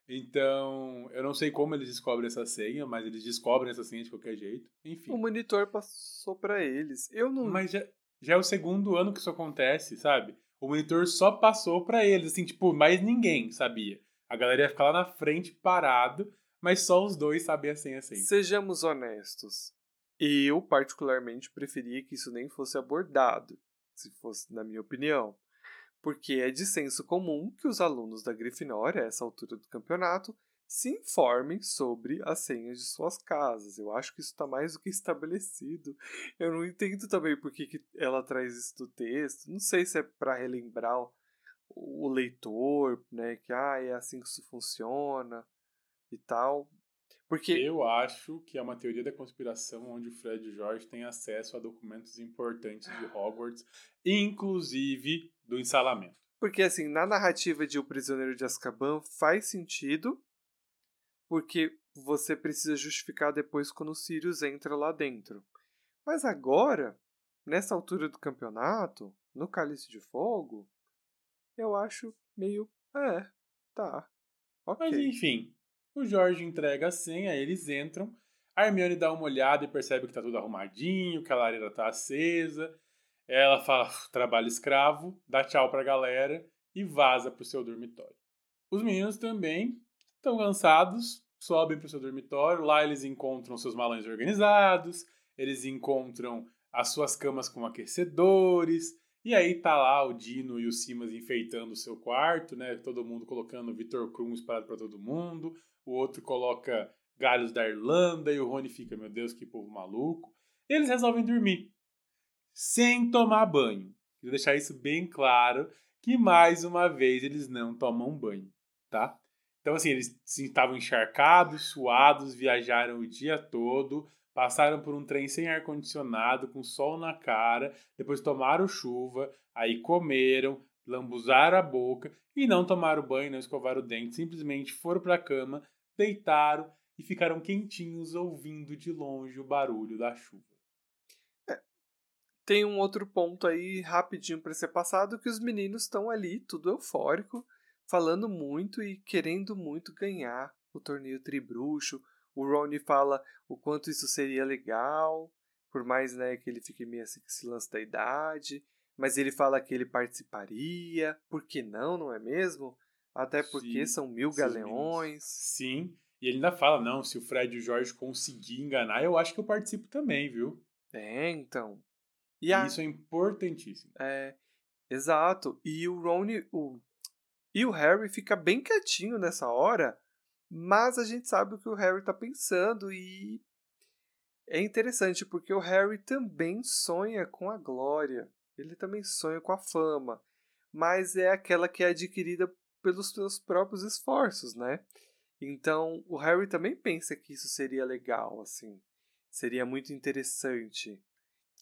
Então, eu não sei como eles descobrem essa senha, mas eles descobrem essa senha de qualquer jeito. Enfim. O monitor passou para eles. Eu não. Mas já, já é o segundo ano que isso acontece, sabe? O monitor só passou para eles, assim, tipo, mais ninguém sabia. A galera ia ficar lá na frente parado mas só os dois sabem a senha sempre. Sejamos honestos. Eu, particularmente, preferia que isso nem fosse abordado, se fosse na minha opinião. Porque é de senso comum que os alunos da Grifinória, a essa altura do campeonato, se informem sobre as senhas de suas casas. Eu acho que isso está mais do que estabelecido. Eu não entendo também por que, ela traz isso do texto. Não sei se é para relembrar o, leitor, né? Que ah, é assim que isso funciona e tal. Porque eu acho que é uma teoria da conspiração onde o Fred George tem acesso a documentos importantes de Hogwarts, inclusive do ensalamento. Porque assim, na narrativa de O Prisioneiro de Azkaban faz sentido, porque você precisa justificar depois quando o Sirius entra lá dentro. Mas agora, nessa altura do campeonato, no Cálice de Fogo, eu acho meio, é, tá. Ok. Mas enfim, o Jorge entrega a senha, eles entram. A Hermione dá uma olhada e percebe que tá tudo arrumadinho, que a lareira tá acesa. Ela fala trabalho escravo, dá tchau pra galera e vaza pro seu dormitório. Os meninos também estão cansados, sobem pro seu dormitório. Lá eles encontram seus malões organizados, eles encontram as suas camas com aquecedores E aí tá lá o Dino e o Simas enfeitando o seu quarto, né? Todo mundo colocando Vitor Krum espalhado para todo mundo. O outro coloca galhos da Irlanda e o Rony fica, meu Deus, que povo maluco. E eles resolvem dormir sem tomar banho. Quero deixar isso bem claro que mais uma vez eles não tomam banho, tá? Então assim, eles estavam encharcados, suados, viajaram o dia todo, passaram por um trem sem ar condicionado, com sol na cara, depois tomaram chuva, aí comeram, lambuzaram a boca e não tomaram banho, não escovaram o dente, simplesmente foram para a cama, deitaram e ficaram quentinhos ouvindo de longe o barulho da chuva. Tem um outro ponto aí rapidinho para ser passado que os meninos estão ali, tudo eufórico, falando muito e querendo muito ganhar o torneio Tribruxo, o Ronnie fala o quanto isso seria legal, por mais né, que ele fique meio assim esse lance da idade. Mas ele fala que ele participaria, por que não, não é mesmo? Até porque Sim, são mil galeões. Sim, e ele ainda fala, não, se o Fred e o Jorge conseguir enganar, eu acho que eu participo também, viu? É, então. E a... Isso é importantíssimo. É, exato. E o Ronnie, o... e o Harry fica bem quietinho nessa hora, mas a gente sabe o que o Harry está pensando e é interessante porque o Harry também sonha com a glória. Ele também sonha com a fama, mas é aquela que é adquirida pelos seus próprios esforços, né? Então, o Harry também pensa que isso seria legal, assim. Seria muito interessante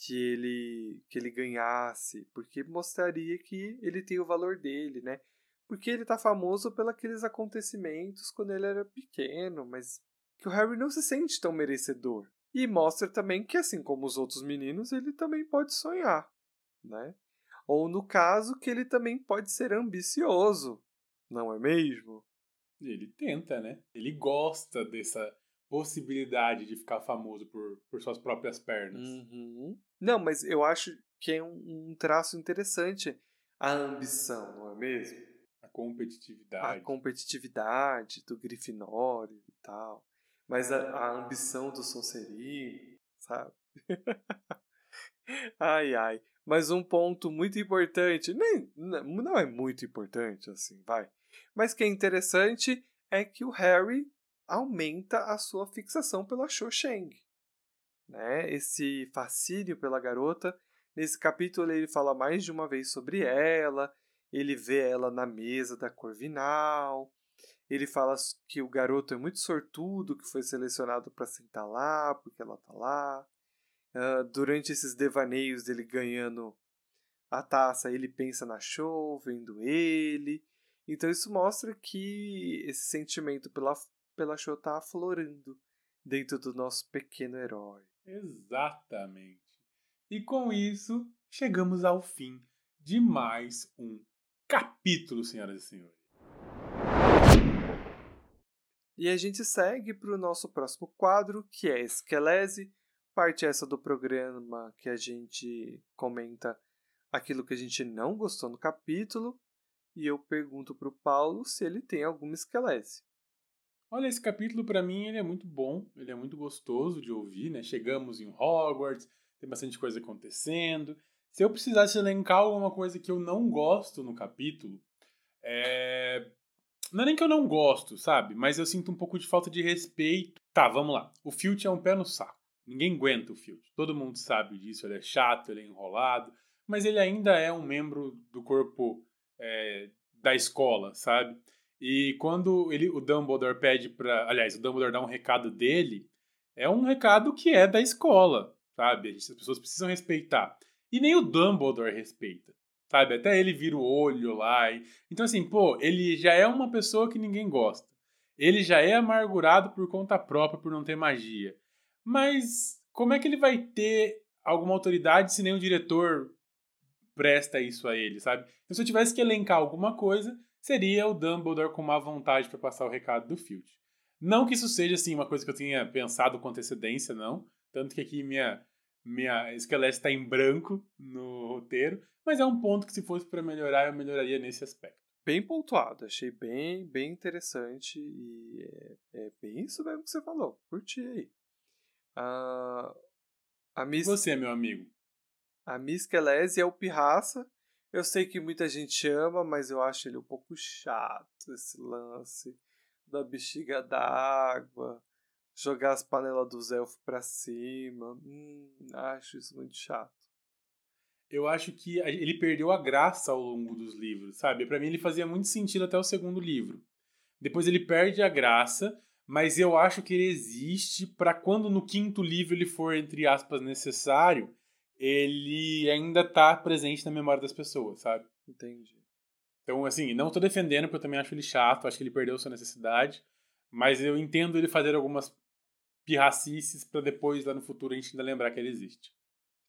que ele que ele ganhasse, porque mostraria que ele tem o valor dele, né? porque ele tá famoso pelos aqueles acontecimentos quando ele era pequeno, mas que o Harry não se sente tão merecedor. E mostra também que, assim como os outros meninos, ele também pode sonhar, né? Ou no caso, que ele também pode ser ambicioso, não é mesmo? Ele tenta, né? Ele gosta dessa possibilidade de ficar famoso por, por suas próprias pernas. Uhum. Não, mas eu acho que é um, um traço interessante a ambição, não é mesmo? competitividade. A competitividade do Grifinório e tal. Mas a, a ambição do Sonserino, sabe? ai, ai. Mas um ponto muito importante, nem, não é muito importante assim, vai. Mas que é interessante é que o Harry aumenta a sua fixação pela Cho Chang. Né? Esse fascínio pela garota. Nesse capítulo ele fala mais de uma vez sobre ela, ele vê ela na mesa da Corvinal. Ele fala que o garoto é muito sortudo, que foi selecionado para sentar lá, porque ela tá lá. Uh, durante esses devaneios dele ganhando a taça, ele pensa na show, vendo ele. Então isso mostra que esse sentimento pela, pela show tá aflorando dentro do nosso pequeno herói. Exatamente. E com isso, chegamos ao fim de mais um capítulo, senhoras e senhores. E a gente segue para o nosso próximo quadro, que é Esquelese, parte essa do programa que a gente comenta aquilo que a gente não gostou no capítulo, e eu pergunto para o Paulo se ele tem alguma esquelese. Olha, esse capítulo para mim ele é muito bom, ele é muito gostoso de ouvir, né? Chegamos em Hogwarts, tem bastante coisa acontecendo, se eu precisasse elencar alguma coisa que eu não gosto no capítulo, é... não é nem que eu não gosto, sabe? Mas eu sinto um pouco de falta de respeito. Tá, vamos lá. O Filch é um pé no saco. Ninguém aguenta o Filch. Todo mundo sabe disso. Ele é chato, ele é enrolado. Mas ele ainda é um membro do corpo é, da escola, sabe? E quando ele, o Dumbledore pede para, aliás, o Dumbledore dá um recado dele, é um recado que é da escola, sabe? As pessoas precisam respeitar. E nem o Dumbledore respeita. Sabe? Até ele vira o olho lá. E... Então, assim, pô, ele já é uma pessoa que ninguém gosta. Ele já é amargurado por conta própria por não ter magia. Mas como é que ele vai ter alguma autoridade se nem o diretor presta isso a ele, sabe? Então, se eu tivesse que elencar alguma coisa, seria o Dumbledore com má vontade para passar o recado do Filch. Não que isso seja assim uma coisa que eu tenha pensado com antecedência, não. Tanto que aqui minha minha Esquelete está em branco no roteiro, mas é um ponto que se fosse para melhorar, eu melhoraria nesse aspecto. Bem pontuado, achei bem, bem interessante e é, é bem isso mesmo que você falou. Curti aí. Uh, a Miss, Você, meu amigo. A Miss Kelese é o Pirraça Eu sei que muita gente ama, mas eu acho ele um pouco chato, esse lance da bexiga d'água, jogar as panelas dos elfos pra cima. Hum, acho isso muito chato. Eu acho que ele perdeu a graça ao longo dos livros, sabe? Para mim ele fazia muito sentido até o segundo livro. Depois ele perde a graça, mas eu acho que ele existe para quando no quinto livro ele for, entre aspas, necessário, ele ainda tá presente na memória das pessoas, sabe? Entendi. Então, assim, não tô defendendo, porque eu também acho ele chato, acho que ele perdeu sua necessidade, mas eu entendo ele fazer algumas pirracices para depois, lá no futuro, a gente ainda lembrar que ele existe.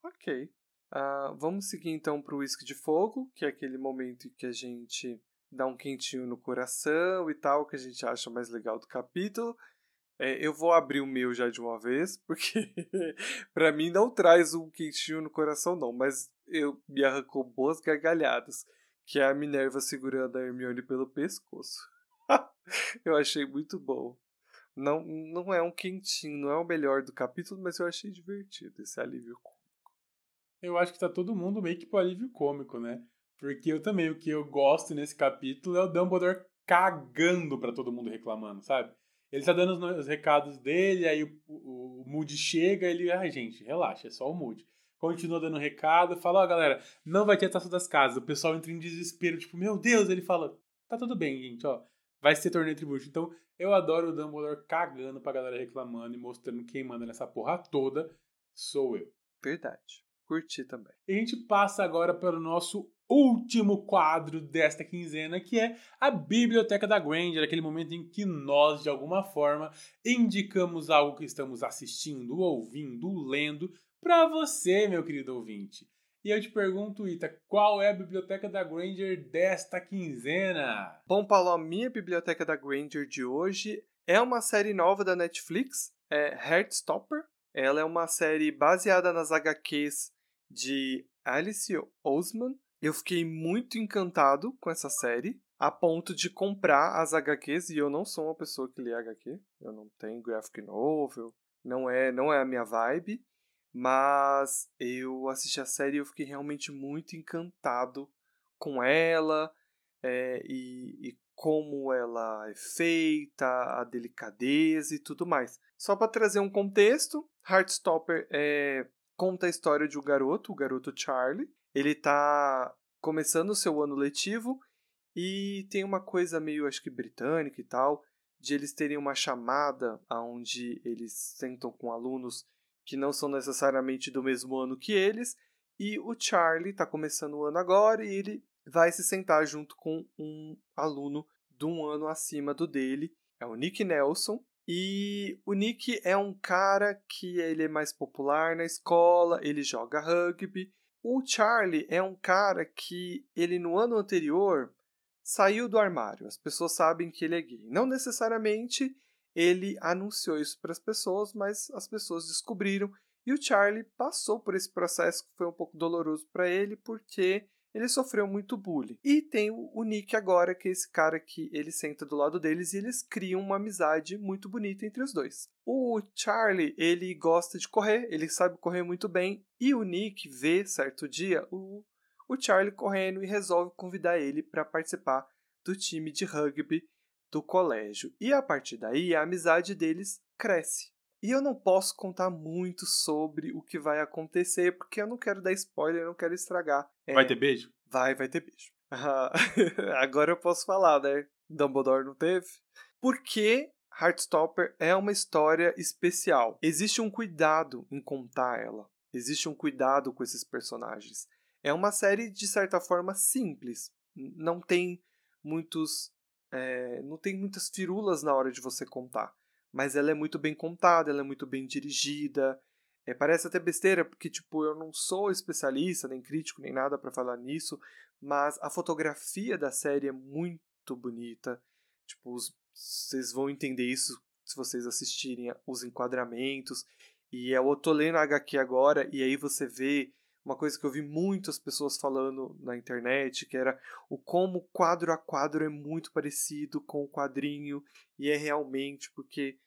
Ok. Uh, vamos seguir então para o Whisky de Fogo, que é aquele momento em que a gente dá um quentinho no coração e tal, que a gente acha mais legal do capítulo. É, eu vou abrir o meu já de uma vez, porque para mim não traz um quentinho no coração, não, mas eu me arrancou boas gargalhadas, que é a Minerva segurando a Hermione pelo pescoço. eu achei muito bom. Não, não é um quentinho, não é o melhor do capítulo, mas eu achei divertido esse alívio cômico. Eu acho que tá todo mundo meio que pro alívio cômico, né? Porque eu também, o que eu gosto nesse capítulo é o Dumbledore cagando para todo mundo reclamando, sabe? Ele tá dando os, recados dele, aí o, o, o Moody chega ele, ai gente, relaxa, é só o Moody. Continua dando recado, fala, ó oh, galera, não vai ter a taça das casas. O pessoal entra em desespero, tipo, meu Deus, ele fala, tá tudo bem, gente, ó, vai ser torneio tributo. Então, eu adoro o Dumbledore cagando pra galera reclamando e mostrando quem manda nessa porra toda sou eu. Verdade. Curti também. E a gente passa agora para o nosso último quadro desta quinzena, que é a Biblioteca da Granger, aquele momento em que nós, de alguma forma, indicamos algo que estamos assistindo, ouvindo, lendo para você, meu querido ouvinte. E eu te pergunto, Ita, qual é a Biblioteca da Granger desta quinzena? Bom, Paulo, a minha Biblioteca da Granger de hoje é uma série nova da Netflix, é Heartstopper. Ela é uma série baseada nas HQs de Alice Oseman, eu fiquei muito encantado com essa série, a ponto de comprar as HQs, e eu não sou uma pessoa que lê HQ, eu não tenho graphic novel, não é, não é a minha vibe, mas eu assisti a série e eu fiquei realmente muito encantado com ela é, e, e como ela é feita, a delicadeza e tudo mais. Só para trazer um contexto, Heartstopper é, conta a história de um garoto, o garoto Charlie, ele está começando o seu ano letivo e tem uma coisa meio, acho que britânica e tal, de eles terem uma chamada onde eles sentam com alunos que não são necessariamente do mesmo ano que eles, e o Charlie está começando o ano agora e ele vai se sentar junto com um aluno de um ano acima do dele, é o Nick Nelson, e o Nick é um cara que ele é mais popular na escola, ele joga rugby, o Charlie é um cara que ele no ano anterior saiu do armário. As pessoas sabem que ele é gay. Não necessariamente ele anunciou isso para as pessoas, mas as pessoas descobriram e o Charlie passou por esse processo que foi um pouco doloroso para ele porque ele sofreu muito bullying. E tem o Nick agora, que é esse cara que ele senta do lado deles e eles criam uma amizade muito bonita entre os dois. O Charlie, ele gosta de correr, ele sabe correr muito bem, e o Nick vê certo dia o, o Charlie correndo e resolve convidar ele para participar do time de rugby do colégio. E a partir daí a amizade deles cresce. E eu não posso contar muito sobre o que vai acontecer, porque eu não quero dar spoiler, eu não quero estragar. É, vai ter beijo? Vai, vai ter beijo. agora eu posso falar, né? Dumbledore não teve. Porque Heartstopper é uma história especial. Existe um cuidado em contar ela. Existe um cuidado com esses personagens. É uma série, de certa forma, simples. Não tem muitos. É, não tem muitas firulas na hora de você contar mas ela é muito bem contada, ela é muito bem dirigida. É, parece até besteira, porque tipo, eu não sou especialista, nem crítico, nem nada para falar nisso, mas a fotografia da série é muito bonita. Tipo, os, vocês vão entender isso se vocês assistirem os enquadramentos. E eu tô lendo a HQ agora, e aí você vê uma coisa que eu vi muitas pessoas falando na internet, que era o como quadro a quadro é muito parecido com o quadrinho, e é realmente porque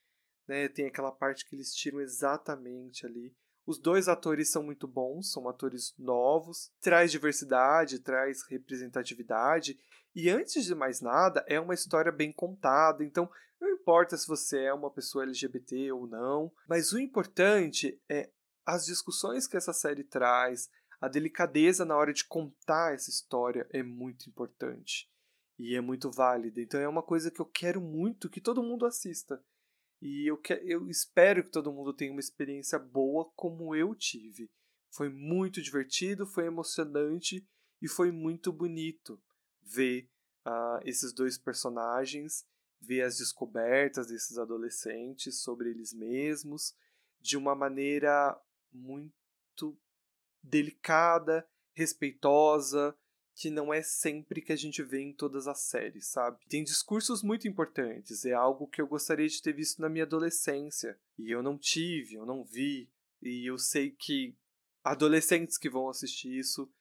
né, tem aquela parte que eles tiram exatamente ali Os dois atores são muito bons, são atores novos, traz diversidade, traz representatividade. E antes de mais nada, é uma história bem contada. Então, não importa se você é uma pessoa LGBT ou não, mas o importante é as discussões que essa série traz, a delicadeza na hora de contar essa história é muito importante e é muito válida. Então é uma coisa que eu quero muito que todo mundo assista. E eu, que, eu espero que todo mundo tenha uma experiência boa como eu tive. Foi muito divertido, foi emocionante e foi muito bonito ver uh, esses dois personagens, ver as descobertas desses adolescentes sobre eles mesmos de uma maneira muito delicada, respeitosa, que não é sempre que a gente vê em todas as séries, sabe? Tem discursos muito importantes, é algo que eu gostaria de ter visto na minha adolescência, e eu não tive, eu não vi, e eu sei que adolescentes que vão assistir isso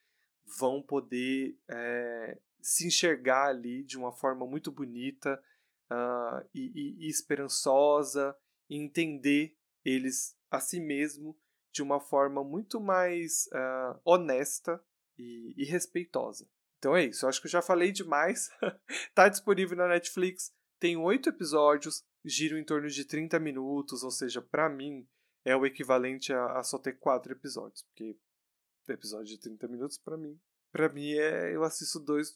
vão poder é, se enxergar ali de uma forma muito bonita uh, e, e, e esperançosa, e entender eles a si mesmo de uma forma muito mais uh, honesta e, e respeitosa. Então é isso, acho que eu já falei demais. tá disponível na Netflix, tem oito episódios, giram em torno de 30 minutos, ou seja, para mim é o equivalente a, a, só ter quatro episódios, porque episódio de 30 minutos para mim, para mim é eu assisto dois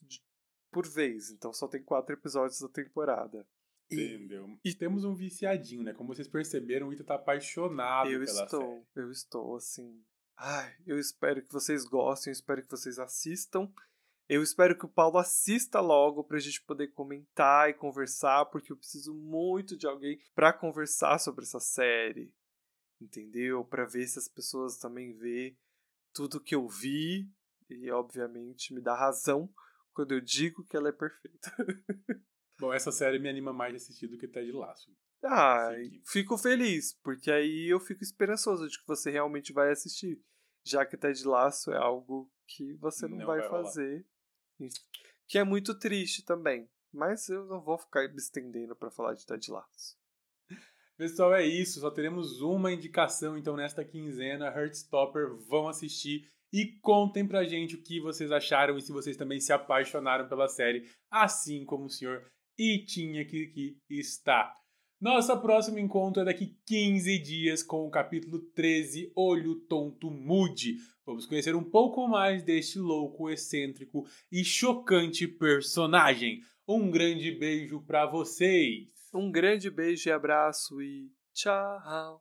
por vez, então só tem quatro episódios da temporada. Entendeu? E, e temos um viciadinho, né? Como vocês perceberam, o Ita tá apaixonado eu pela estou, série. Eu estou, assim, Ai, eu espero que vocês gostem, eu espero que vocês assistam. Eu espero que o Paulo assista logo pra gente poder comentar e conversar, porque eu preciso muito de alguém para conversar sobre essa série. Entendeu? Para ver se as pessoas também vê tudo que eu vi e obviamente me dá razão quando eu digo que ela é perfeita. Bom, essa série me anima mais de assistir do que Ted Laço. Ah, fico feliz, porque aí eu fico esperançoso de que você realmente vai assistir já que Ted Laço é algo que você não, não vai, vai fazer. Que é muito triste também. Mas eu não vou ficar me estendendo para falar de Ted Laço. Pessoal, é isso. Só teremos uma indicação então nesta quinzena. Heartstopper, vão assistir e contem pra gente o que vocês acharam e se vocês também se apaixonaram pela série, assim como o senhor Itinha que, que está. Nossa próximo encontro é daqui 15 dias com o capítulo 13, Olho Tonto Mude. Vamos conhecer um pouco mais deste louco, excêntrico e chocante personagem. Um grande beijo para vocês. Um grande beijo e abraço e tchau.